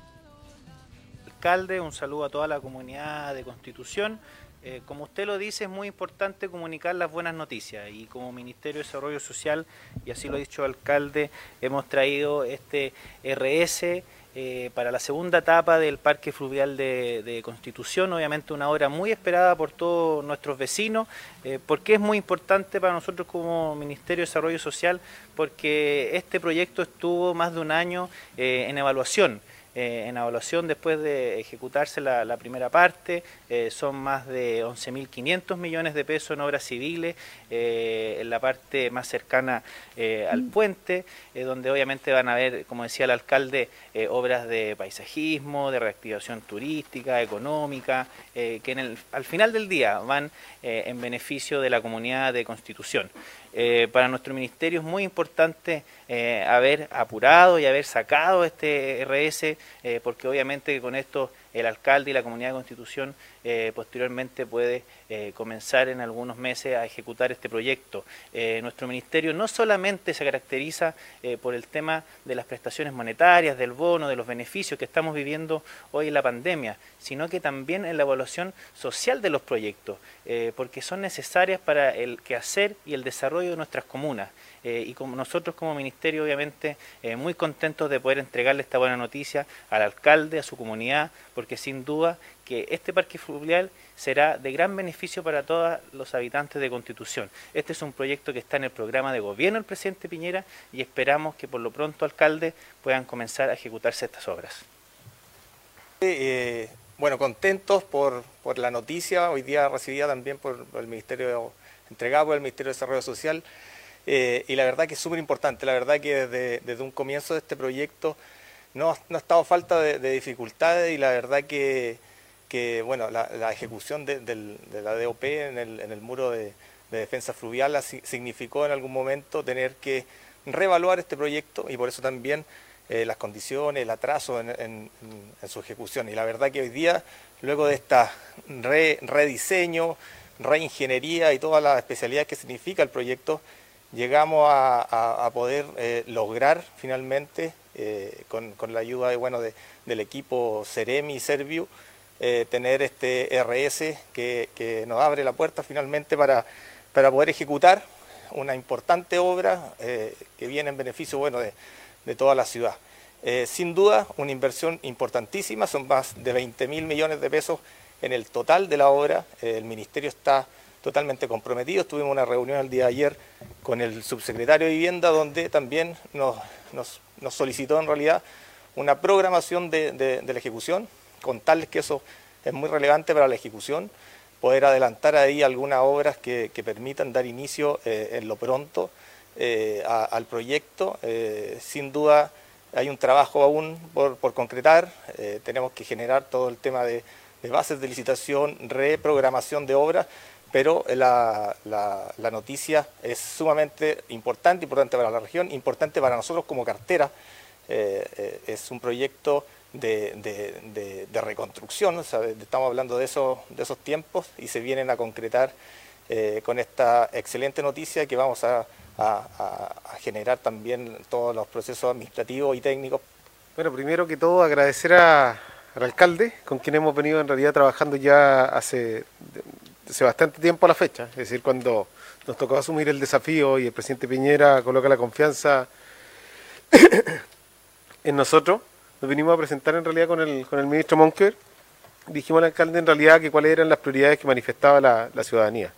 Alcalde, un saludo a toda la comunidad de Constitución. Eh, como usted lo dice, es muy importante comunicar las buenas noticias y como Ministerio de Desarrollo Social, y así lo ha dicho el alcalde, hemos traído este RS eh, para la segunda etapa del Parque Fluvial de, Constitución, obviamente una obra muy esperada por todos nuestros vecinos, eh, porque es muy importante para nosotros como Ministerio de Desarrollo Social, porque este proyecto estuvo más de un año en evaluación. Eh, en evaluación después de ejecutarse la, primera parte, eh, son más de 11.500 millones de pesos en obras civiles, eh, en la parte más cercana al mm. puente, donde obviamente van a haber, como decía el alcalde, obras de paisajismo, de reactivación turística, económica, que en el, al final del día van en beneficio de la comunidad de Constitución. Eh, para nuestro ministerio es muy importante eh, haber apurado y haber sacado este RS, eh, porque obviamente con esto el alcalde y la comunidad de Constitución eh, posteriormente puede eh, comenzar en algunos meses a ejecutar este proyecto. Eh, nuestro ministerio no solamente se caracteriza por el tema de las prestaciones monetarias, del bono, de los beneficios que estamos viviendo hoy en la pandemia, sino que también en la evaluación social de los proyectos, porque son necesarias para el quehacer y el desarrollo de nuestras comunas. y como nosotros como ministerio obviamente muy contentos de poder entregarle esta buena noticia al alcalde, a su comunidad, porque sin duda que este parque fluvial será de gran beneficio para todos los habitantes de Constitución. Este es un proyecto que está en el programa de gobierno del presidente Piñera y esperamos que por lo pronto, alcalde, puedan comenzar a ejecutarse estas obras. Eh, bueno, contentos por, la noticia, hoy día recibida también por el Ministerio, entregado por el Ministerio de Desarrollo Social, eh, y la verdad que es súper importante, la verdad que desde, un comienzo de este proyecto no, ha estado falta de dificultades y la verdad que que bueno, la, ejecución de, la DOP en el, muro de, defensa fluvial significó en algún momento tener que reevaluar este proyecto y por eso también eh, las condiciones, el atraso en, su ejecución. Y la verdad que hoy día, luego de esta rediseño, reingeniería y todas las especialidades que significa el proyecto, llegamos a, poder eh, lograr finalmente, eh, con, la ayuda de, bueno, del equipo Ceremi y Serviu, eh, tener este RS que, nos abre la puerta finalmente para, para poder ejecutar una importante obra eh, que viene en beneficio bueno, de, toda la ciudad. Eh, sin duda, una inversión importantísima, son más de 20 mil millones de pesos en el total de la obra. el Ministerio está totalmente comprometido. Tuvimos una reunión el día de ayer con el subsecretario de Vivienda, donde también nos, solicitó en realidad una programación de la ejecución contarles que eso es muy relevante para la ejecución, poder adelantar ahí algunas obras que, permitan dar inicio eh, en lo pronto eh, al proyecto. Eh, sin duda hay un trabajo aún por, concretar, tenemos que generar todo el tema de, bases de licitación, reprogramación de obras, pero la, la, noticia es sumamente importante, importante para la región, importante para nosotros como cartera. es un proyecto de, reconstrucción, estamos hablando de esos, de esos tiempos y se vienen a concretar eh, con esta excelente noticia que vamos a, generar también todos los procesos administrativos y técnicos. Bueno, primero que todo agradecer al alcalde, con quien hemos venido en realidad trabajando ya hace, hace bastante tiempo a la fecha, es decir, cuando nos tocó asumir el desafío y el presidente Piñera coloca la confianza en nosotros, nos vinimos a presentar en realidad con el, con el ministro Monker. Dijimos al alcalde en realidad que cuáles eran las prioridades que manifestaba la, ciudadanía.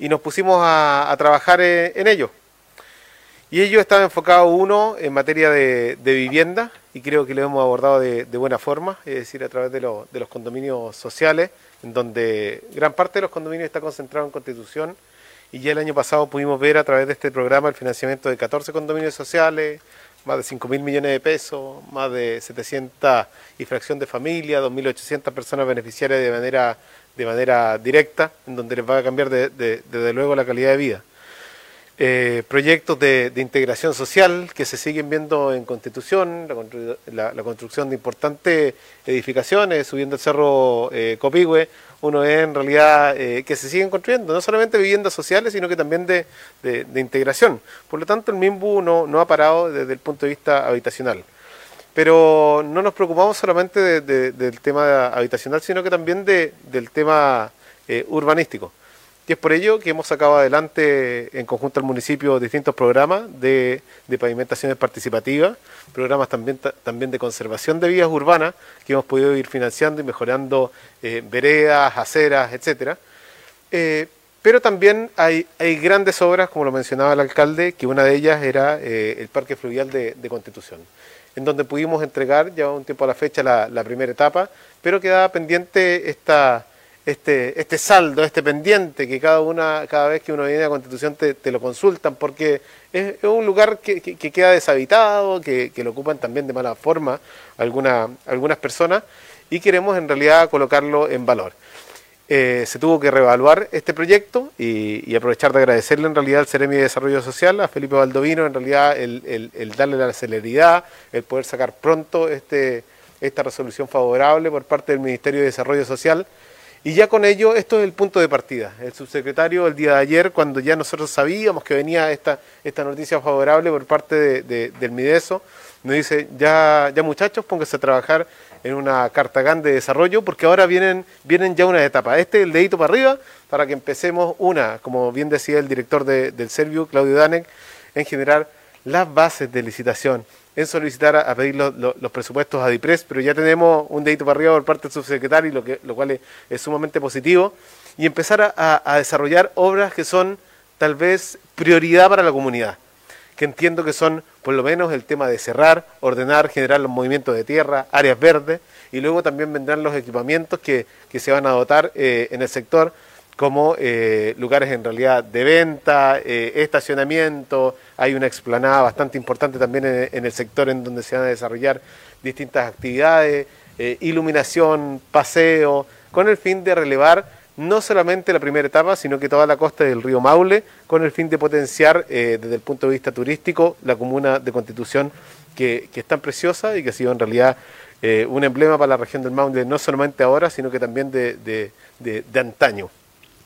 Y nos pusimos a, trabajar eh, en, ello. Y ello estaba enfocado uno en materia de, vivienda, y creo que lo hemos abordado de, buena forma, es decir, a través de, de, los condominios sociales, en donde gran parte de los condominios está concentrado en Constitución, y ya el año pasado pudimos ver a través de este programa el financiamiento de 14 condominios sociales, más de 5 mil millones de pesos, más de 700 y fracción de familia, 2.800 personas beneficiarias de manera, de manera directa, en donde les va a cambiar desde luego la calidad de vida. eh, proyectos de, integración social que se siguen viendo en Constitución, la, construcción de importantes edificaciones, subiendo el cerro eh, Copihue, uno es en realidad eh, que se siguen construyendo, no solamente viviendas sociales, sino que también de, integración. Por lo tanto, el MIMBU no, no, ha parado desde el punto de vista habitacional. Pero no nos preocupamos solamente del tema habitacional, sino que también del tema urbanístico. Y es por ello que hemos sacado adelante en conjunto al municipio distintos programas de, pavimentaciones participativas, programas también, también de conservación de vías urbanas que hemos podido ir financiando y mejorando eh, veredas, aceras, etcétera. Eh, pero también hay, hay, grandes obras, como lo mencionaba el alcalde, que una de ellas era eh, el Parque Fluvial de, Constitución, en donde pudimos entregar ya un tiempo a la fecha la primera etapa, pero quedaba pendiente esta este, este saldo, este pendiente que cada una, cada vez que uno viene a Constitución te, lo consultan, porque es, un lugar que, queda deshabitado, que, lo ocupan también de mala forma algunas personas, y queremos en realidad colocarlo en valor. Eh, se tuvo que reevaluar este proyecto y, aprovechar de agradecerle en realidad al Ceremi de Desarrollo Social, a Felipe Valdovino, en realidad el, el darle la celeridad, el poder sacar pronto este, esta resolución favorable por parte del Ministerio de Desarrollo Social y ya con ello, esto es el punto de partida. El subsecretario el día de ayer, cuando ya nosotros sabíamos que venía esta, esta noticia favorable por parte del Mideso, nos dice, ya, ya muchachos, pónganse a trabajar en una cartagán de desarrollo, porque ahora vienen, vienen ya unas etapas. Este es el dedito para arriba, para que empecemos una, como bien decía el director del Servio, Claudio Danek, en generar las bases de licitación en solicitar a, pedir los presupuestos a DIPRES, pero ya tenemos un dedito para arriba por parte del subsecretario, lo, que, lo cual es, sumamente positivo, y empezar a, desarrollar obras que son tal vez prioridad para la comunidad, que entiendo que son por lo menos el tema de cerrar, ordenar, generar los movimientos de tierra, áreas verdes, y luego también vendrán los equipamientos que, se van a dotar eh, en el sector como eh, lugares en realidad de venta, eh, estacionamiento, hay una explanada bastante importante también en, el sector en donde se van a desarrollar distintas actividades, eh, iluminación, paseo, con el fin de relevar no solamente la primera etapa, sino que toda la costa del río Maule, con el fin de potenciar desde el punto de vista turístico la comuna de Constitución, que, es tan preciosa y que ha sido en realidad un emblema para la región del Maule, no solamente ahora, sino que también de antaño.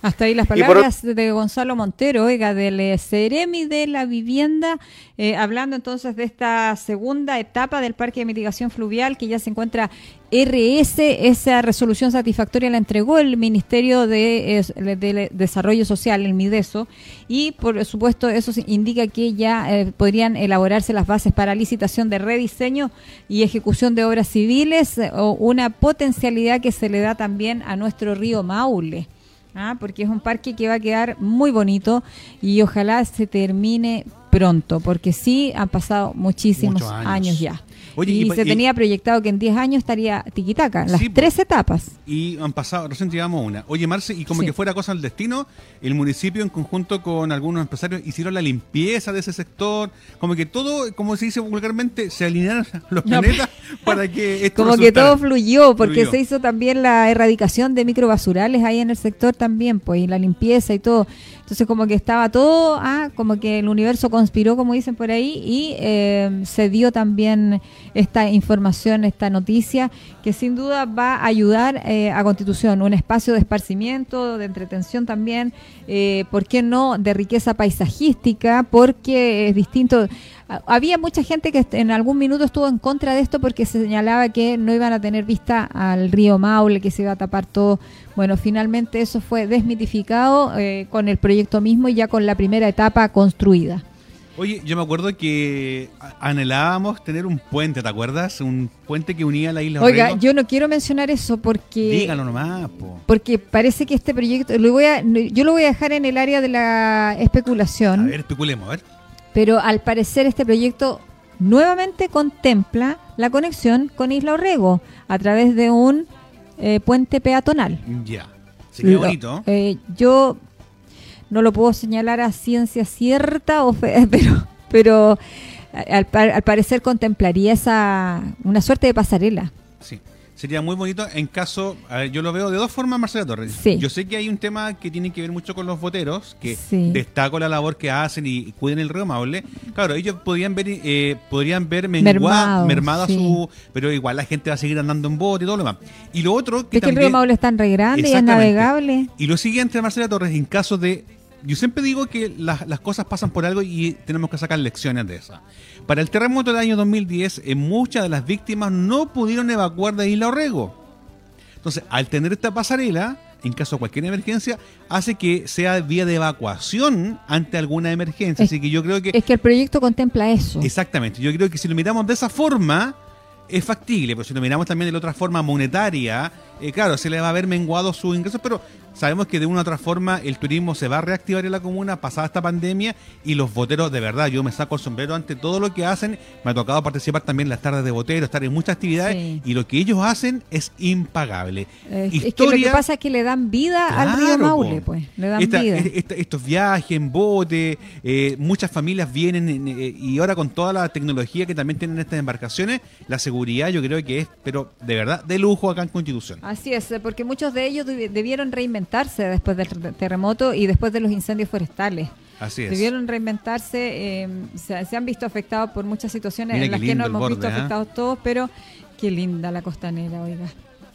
Hasta ahí las palabras de Gonzalo Montero, oiga, del eh, Ceremi de la Vivienda, eh, hablando entonces de esta segunda etapa del Parque de Mitigación Fluvial que ya se encuentra RS. Esa resolución satisfactoria la entregó el Ministerio de, Desarrollo Social, el MIDESO, y por supuesto eso indica que ya eh, podrían elaborarse las bases para licitación de rediseño y ejecución de obras civiles o una potencialidad que se le da también a nuestro río Maule. ¿Ah? porque es un parque que va a quedar muy bonito y ojalá se termine pronto, porque sí han pasado muchísimos años ya y, se tenía proyectado que en 10 años estaría tiquitaca, las tres etapas. Y han pasado, recién llevamos una. Oye, Marce, y como que fuera cosa del destino, el municipio en conjunto con algunos empresarios hicieron la limpieza de ese sector, como que todo, como se dice vulgarmente, se alinearon los planetas para que esto Como que todo fluyó, porque se hizo también la erradicación de microbasurales ahí en el sector también, pues, y la limpieza y todo. Entonces como que estaba todo, ah, como que el universo conspiró, como dicen por ahí, y eh, se dio también esta información, esta noticia, que sin duda va a ayudar eh, a Constitución, un espacio de esparcimiento, de entretención también, eh, ¿por qué no?, de riqueza paisajística, porque es distinto había mucha gente que en algún minuto estuvo en contra de esto porque se señalaba que no iban a tener vista al río Maule, que se iba a tapar todo. Bueno, finalmente eso fue desmitificado eh, con el proyecto mismo y ya con la primera etapa construida. Oye, yo me acuerdo que anhelábamos tener un puente, ¿te acuerdas? Un puente que unía la isla. Oiga, yo no quiero mencionar eso porque. Dígalo nomás, po. Porque parece que este proyecto. Lo voy a, yo lo voy a dejar en el área de la especulación. A ver, especulemos, a ver pero al parecer este proyecto nuevamente contempla la conexión con Isla Orrego a través de un eh, puente peatonal. Ya, sería bonito. Eh, yo no lo puedo señalar a ciencia cierta, pero, pero al, parecer contemplaría esa una suerte de pasarela. Sí. Sería muy bonito en caso, yo lo veo de dos formas, Marcela Torres. Yo sé que hay un tema que tiene que ver mucho con los voteros, que destaco la labor que hacen y cuiden el río amable. Claro, ellos podrían ver, eh, podrían ver mermada, mermada su, pero igual la gente va a seguir andando en bote y todo lo demás. Y lo otro que, es que el río Maule es tan re grande y es navegable. Y lo siguiente, Marcela Torres, en caso de yo siempre digo que las, las, cosas pasan por algo y tenemos que sacar lecciones de eso. Para el terremoto del año 2010, eh, muchas de las víctimas no pudieron evacuar de Isla Orrego. Entonces, al tener esta pasarela, en caso de cualquier emergencia, hace que sea vía de evacuación ante alguna emergencia. Así que yo creo que... Es que el proyecto contempla eso. Exactamente. Yo creo que si lo miramos de esa forma, es factible, pero si lo miramos también de la otra forma monetaria, eh, claro, se le va a ver menguado sus ingresos, pero sabemos que de una u otra forma el turismo se va a reactivar en la comuna pasada esta pandemia y los boteros, de verdad, yo me saco el sombrero ante todo lo que hacen. Me ha tocado participar también en las tardes de boteros, estar en muchas actividades y lo que ellos hacen es impagable. es que lo que pasa es que le dan vida al río Maule, pues. Le dan vida. estos viajes en bote, eh, muchas familias vienen eh, y ahora con toda la tecnología que también tienen estas embarcaciones, la seguridad yo creo que es, pero de verdad, de lujo acá en Constitución. Así es, porque muchos de ellos debieron reinventarse después del terremoto y después de los incendios forestales. Así es. Debieron reinventarse, eh, se, han visto afectados por muchas situaciones en las que no hemos visto ¿eh? afectados todos, pero qué linda la costanera, oiga.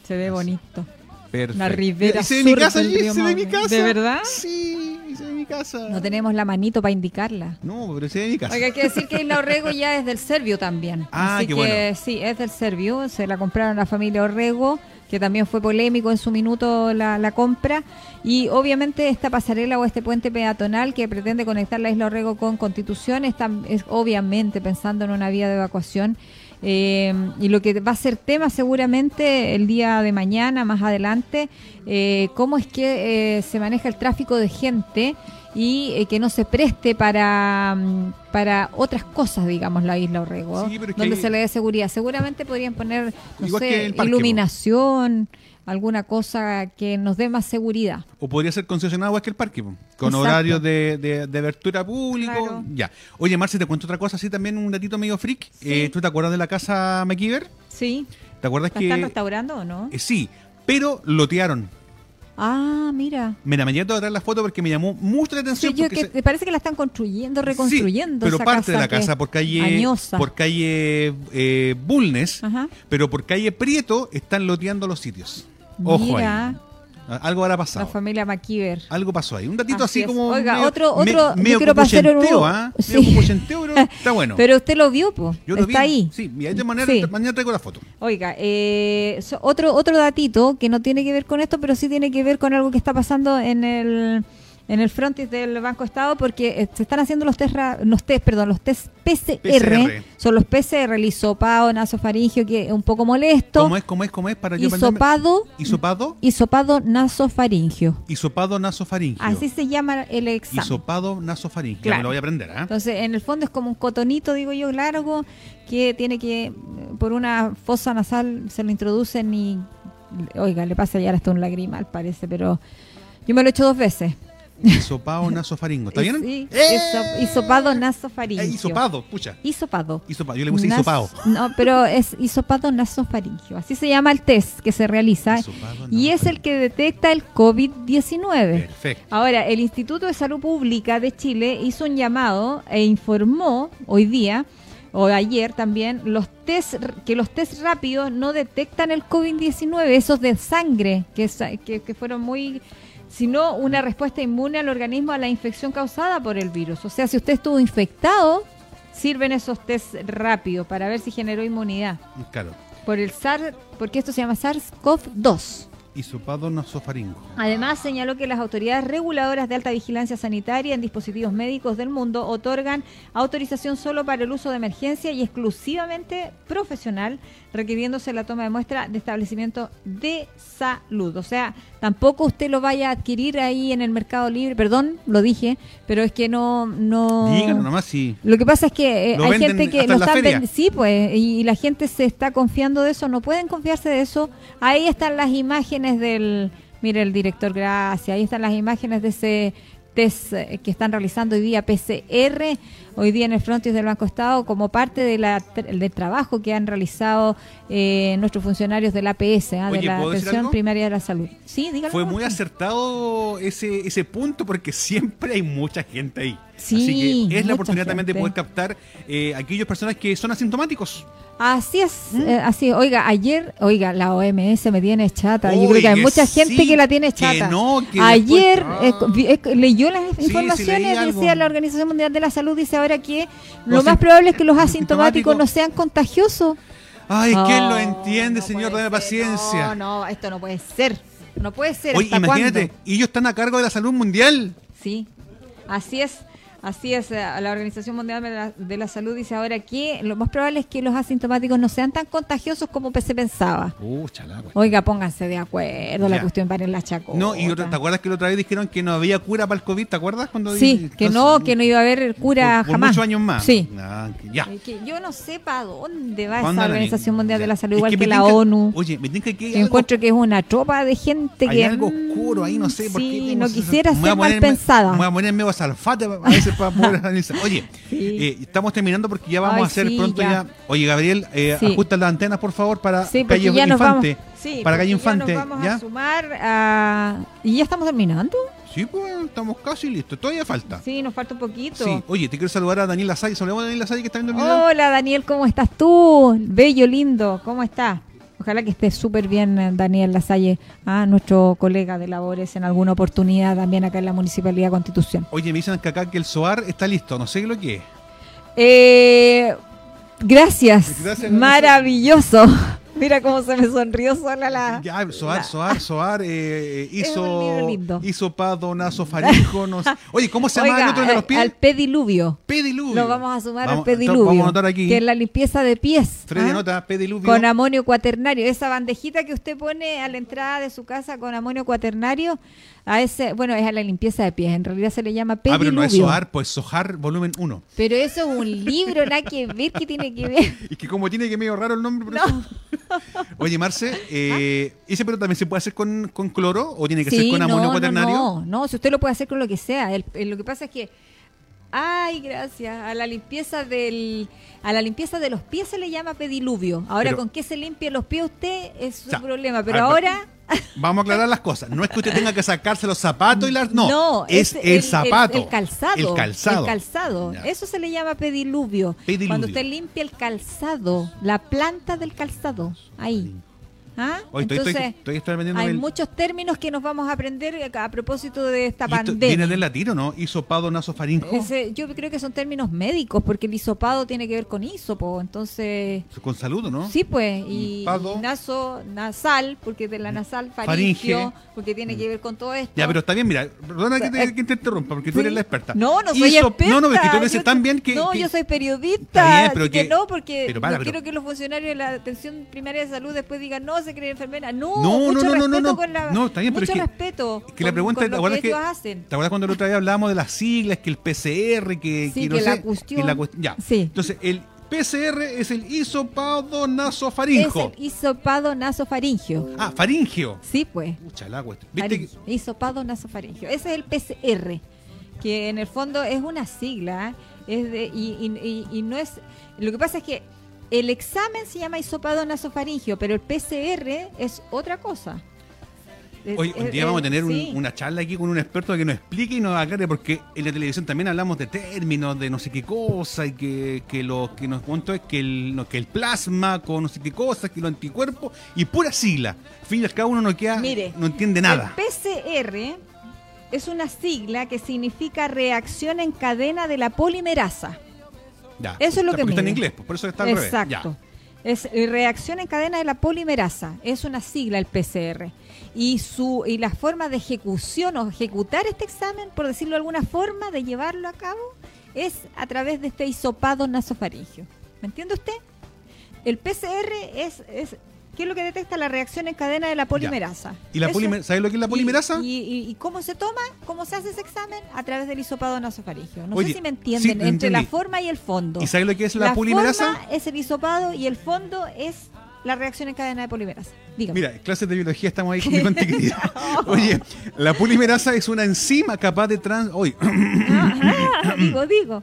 Se ve bonito. Perfecto. La ribera se ve mi casa, se ve mi casa. ¿De verdad? Sí, se ve mi casa. No tenemos la manito para indicarla. No, pero se ve mi casa. Oiga, hay que decir que Isla Orrego ya es del Servio también. Ah, Así qué que bueno. sí, es del Servio. Se la compraron la familia Orrego que también fue polémico en su minuto la, compra. Y obviamente esta pasarela o este puente peatonal que pretende conectar la isla Orrego con Constitución está, es obviamente pensando en una vía de evacuación. Eh, y lo que va a ser tema seguramente el día de mañana, más adelante, eh, cómo es que eh, se maneja el tráfico de gente y eh, que no se preste para, mm, para otras cosas, digamos, la isla Orrego, donde se le dé seguridad. Seguramente podrían poner, no sé, iluminación, alguna cosa que nos dé más seguridad. O podría ser concesionado igual que el parque, con horarios de, de, abertura público. Ya. Oye, Marce, te cuento otra cosa, así también un datito medio freak. Eh, ¿Tú te acuerdas de la casa McKeever? Sí. ¿Te acuerdas que...? están restaurando o no? Eh, sí, pero lotearon. Ah, mira. Mira, me llegó a traer la foto porque me llamó mucho la atención. Sí, que parece que la están construyendo, reconstruyendo. pero parte de la casa por calle, por calle eh, Bulnes, pero por calle Prieto están loteando los sitios. Ojo ahí. Algo habrá pasado. La familia McKeever. Algo pasó ahí. Un datito así, como. Oiga, otro, otro. Me, yo quiero pasar un. ¿ah? Sí. pero está bueno. pero usted lo vio, pues. Yo lo está ahí. Sí, de manera, mañana traigo la foto. Oiga, eh, otro, otro datito que no tiene que ver con esto, pero sí tiene que ver con algo que está pasando en el en el frontis del Banco Estado porque eh, se están haciendo los test, los test, perdón, los test PCR, son los PCR, el hisopado nasofaringio que es un poco molesto. ¿Cómo es? ¿Cómo es? ¿Cómo es? Para hisopado. ¿Hisopado? Hisopado nasofaringio. Hisopado nasofaringio. Así se llama el examen. Hisopado nasofaringio. Claro. Me lo voy a aprender, ¿eh? Entonces, en el fondo es como un cotonito, digo yo, largo, que tiene que, por una fosa nasal, se lo introducen y, oiga, le pasa ya hasta un lagrimal, parece, pero yo me lo he hecho dos veces. Hisopado nasofaringo. ¿Está bien? Sí, ¡Eh! hisopado nasofaringio. Eh, hisopado, pucha. Hisopado. Hisopado. Yo le puse hisopado. No, pero es hisopado nasofaringio. Así se llama el test que se realiza. y es el que detecta el COVID-19. Perfecto. Ahora, el Instituto de Salud Pública de Chile hizo un llamado e informó hoy día o ayer también los test que los test rápidos no detectan el COVID-19, esos de sangre que, que, que fueron muy sino una respuesta inmune al organismo a la infección causada por el virus. O sea, si usted estuvo infectado, sirven esos test rápidos para ver si generó inmunidad. Claro. Por el SARS, porque esto se llama SARS-CoV-2 hisopado nasofaringo. Además, señaló que las autoridades reguladoras de alta vigilancia sanitaria en dispositivos médicos del mundo otorgan autorización solo para el uso de emergencia y exclusivamente profesional, requiriéndose la toma de muestra de establecimiento de salud. O sea, tampoco usted lo vaya a adquirir ahí en el Mercado Libre, perdón, lo dije, pero es que no... no... Díganlo nomás, sí. Lo que pasa es que eh, hay gente que lo está sí, pues, y la gente se está confiando de eso, no pueden confiarse de eso. Ahí están las imágenes del, mire el director, gracias, ahí están las imágenes de ese test eh, que están realizando hoy día PCR, hoy día en el frontis del Banco Estado, como parte de la, del trabajo que han realizado eh, nuestros funcionarios del APS, ¿ah? de la Atención Primaria de la Salud. Sí, dígalo. Fue muy acertado ese, ese punto porque siempre hay mucha gente ahí. Así que es la oportunidad también de poder captar eh, aquellas personas que son asintomáticos. Así es, ¿Mm? eh, así. Oiga, ayer, oiga, la OMS me tiene chata. Yo creo que hay mucha gente que la tiene chata. ayer eh, leyó las informaciones, decía la Organización Mundial de la Salud, dice ahora que lo más probable es que los asintomáticos no sean contagiosos. Ay, ¿quién lo entiende, señor? Dame paciencia. No, no, esto no puede ser. No puede ser. Oye, imagínate, y ellos están a cargo de la salud mundial. Sí, así es. Así es, eh, la Organización Mundial de la, Salud dice ahora que lo más probable es que los asintomáticos no sean tan contagiosos como se pensaba. Oiga, pónganse de acuerdo, la cuestión para en la chacota. No, y ¿te acuerdas que la otra vez dijeron que no había cura para el COVID? ¿Te acuerdas cuando Sí, que no, que no iba a haber cura jamás. muchos años más. Sí. Ah, ya. yo no sé para dónde va esa Organización Mundial de la Salud, igual que, la ONU. Oye, me tiene que encuentro que es una tropa de gente hay que. algo oscuro ahí, no sé por qué. no quisiera ser mal pensada. voy a poner medio salfate a veces para poder Oye, eh, estamos terminando porque ya vamos a hacer pronto ya. Oye, Gabriel, eh, ajusta las antenas, por favor, para Calle Infante. para Calle Infante. Ya nos vamos a sumar a... ¿Y ya estamos terminando? Sí, pues estamos casi listos. Todavía falta. Sí, nos falta un poquito. Sí. Oye, te quiero saludar a Daniel Lasalle. Saludamos a Daniel Lasalle que está viendo el video. Hola, Daniel, ¿cómo estás tú? Bello, lindo. ¿Cómo estás? Ojalá que esté súper bien eh, Daniel Lasalle, a nuestro colega de labores en alguna oportunidad también acá en la Municipalidad de Constitución. Oye, me dicen que acá que el SOAR está listo, no sé lo que es. Eh, gracias. Maravilloso. Mira cómo se me sonrió sola la. Ya, Soar, Soar, Soar eh, hizo. Hizo pado, naso, faringo. No Oye, ¿cómo se llama el otro de los pies? Al pediluvio. Pediluvio. Lo vamos a sumar al pediluvio. Vamos a anotar aquí. Que es la limpieza de pies. Freddy ¿ah? anota pediluvio. Con amonio cuaternario. Esa bandejita que usted pone a la entrada de su casa con amonio cuaternario a ese, bueno, es a la limpieza de pies, en realidad se le llama pediluvio. Ah, pero no es Sohar, pues Sohar volumen 1. Pero eso es un libro, nada que ver, ¿qué tiene que ver? Y que como tiene que medio raro el nombre, no. Oye, Marce, eh, ¿ese pero también se puede hacer con, con cloro o tiene que ser con amonio cuaternario? No, no, si usted lo puede hacer con lo que sea. lo que pasa es que Ay, gracias. A la limpieza del a la limpieza de los pies se le llama pediluvio. Ahora, ¿con qué se limpia los pies usted? Es su problema. Pero ahora Vamos a aclarar las cosas. No es que usted tenga que sacarse los zapatos y las. No, es, el, zapato. El, calzado. El calzado. El calzado. Eso se le llama pediluvio. Cuando usted limpia el calzado, la planta del calzado. Ahí. ¿Ah? Entonces, hay muchos términos que nos vamos a aprender a propósito de esta pandemia. ¿Viene del latino, no? Hisopado nasofaringo. yo creo que son términos médicos, porque el hisopado tiene que ver con hisopo, entonces... Con salud, ¿no? Sí, pues. Y naso, nasal, porque de la nasal, faringio, porque tiene que ver con todo esto. Ya, pero está bien, mira, perdona que te, eh, que te interrumpa, porque tú eres la experta. No, no soy experta. No, no, es que tú eres tan bien que... No, yo soy periodista. pero que, no, porque no quiero que los funcionarios de la atención primaria de salud después digan, no, se cree enfermera. No, no, mucho no, no, respeto no, con la, no, está bien, pero mucho es que, respeto. Es que la pregunta, ¿te acuerdas, que, ¿te acuerdas cuando la otra vez hablábamos de las siglas, que el PCR, que, sí, que, que la cuestión. La ya. Sí. Entonces, el PCR es el hisopado nasofaringio. Es el hisopado nasofaringio. Ah, faringio. Sí, pues. Mucha el agua. ¿Viste? Hisopado nasofaringio. Ese es el PCR, que en el fondo es una sigla, es de, y, y, y no es... Lo que pasa es que el examen se llama hisopado nasofaringio, pero el PCR es otra cosa. Hoy un día vamos a tener una charla aquí con un experto que nos explique y nos aclare, porque en la televisión también hablamos de términos, de no sé qué cosa, y que, que lo que nos cuento es que el, que el plasma con no sé qué cosa, que los anticuerpos, y pura sigla. Al fin y al cabo uno no, queda, no entiende nada. El PCR es una sigla que significa reacción en cadena de la polimerasa. Eso es lo que está en inglés, por eso está al Exacto. Es eh, reacción en cadena de la polimerasa. Es una sigla el PCR. Y su y la forma de ejecución o ejecutar este examen, por decirlo de alguna forma, de llevarlo a cabo, es a través de este hisopado nasofaringio. ¿Me entiende usted? El PCR es, es ¿Qué es lo que detecta la reacción en cadena de la polimerasa? ¿Y la ¿Sabes lo que es la polimerasa? Y, cómo se toma? ¿Cómo se hace ese examen? A través del hisopado nasofaringio. No sé si me entienden, entre la forma y el fondo. ¿Y sabes lo que es la, polimerasa? La forma es el hisopado y el fondo es la reacción en cadena de polimerasa. Dígame. Mira, clases de biología estamos ahí con mi querida. Oye, la polimerasa es una enzima capaz de trans... Hoy. digo, digo.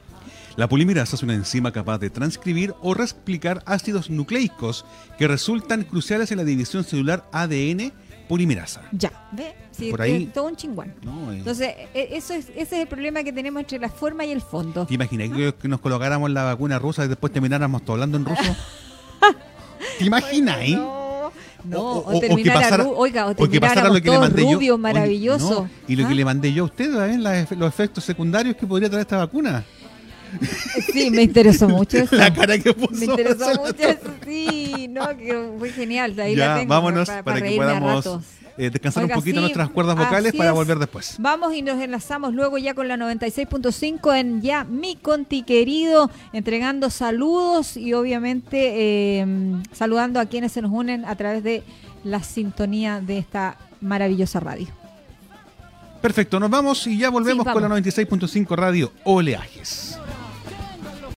La polimerasa es una enzima capaz de transcribir o reexplicar ácidos nucleicos que resultan cruciales en la división celular ADN polimerasa. Ya, ve, sí, Por ahí, todo un chinguán. Eh. Entonces, e, eso es, ese es el problema que tenemos entre la forma y el fondo. ¿Te imaginas que nos colocáramos la vacuna rusa y después termináramos todo hablando en ruso? ¿Te imaginas? no. o, o, que pasara, oiga, o, que pasara lo que le mandé rubio, yo. maravilloso. y lo que le mandé yo a usted, los efectos secundarios que podría traer esta vacuna. Sí, me interesó mucho eso. La cara que puso. Me interesó mucho eso, sí, no, que fue genial. Ahí ya, la tengo vámonos para, que podamos eh, descansar un poquito nuestras cuerdas vocales para volver después. Vamos y nos enlazamos luego ya con la 96.5 en ya mi conti querido, entregando saludos y obviamente em, saludando a quienes se nos unen a través de la sintonía de esta maravillosa radio. Perfecto, nos vamos y ya volvemos con la 96.5 Radio Oleajes.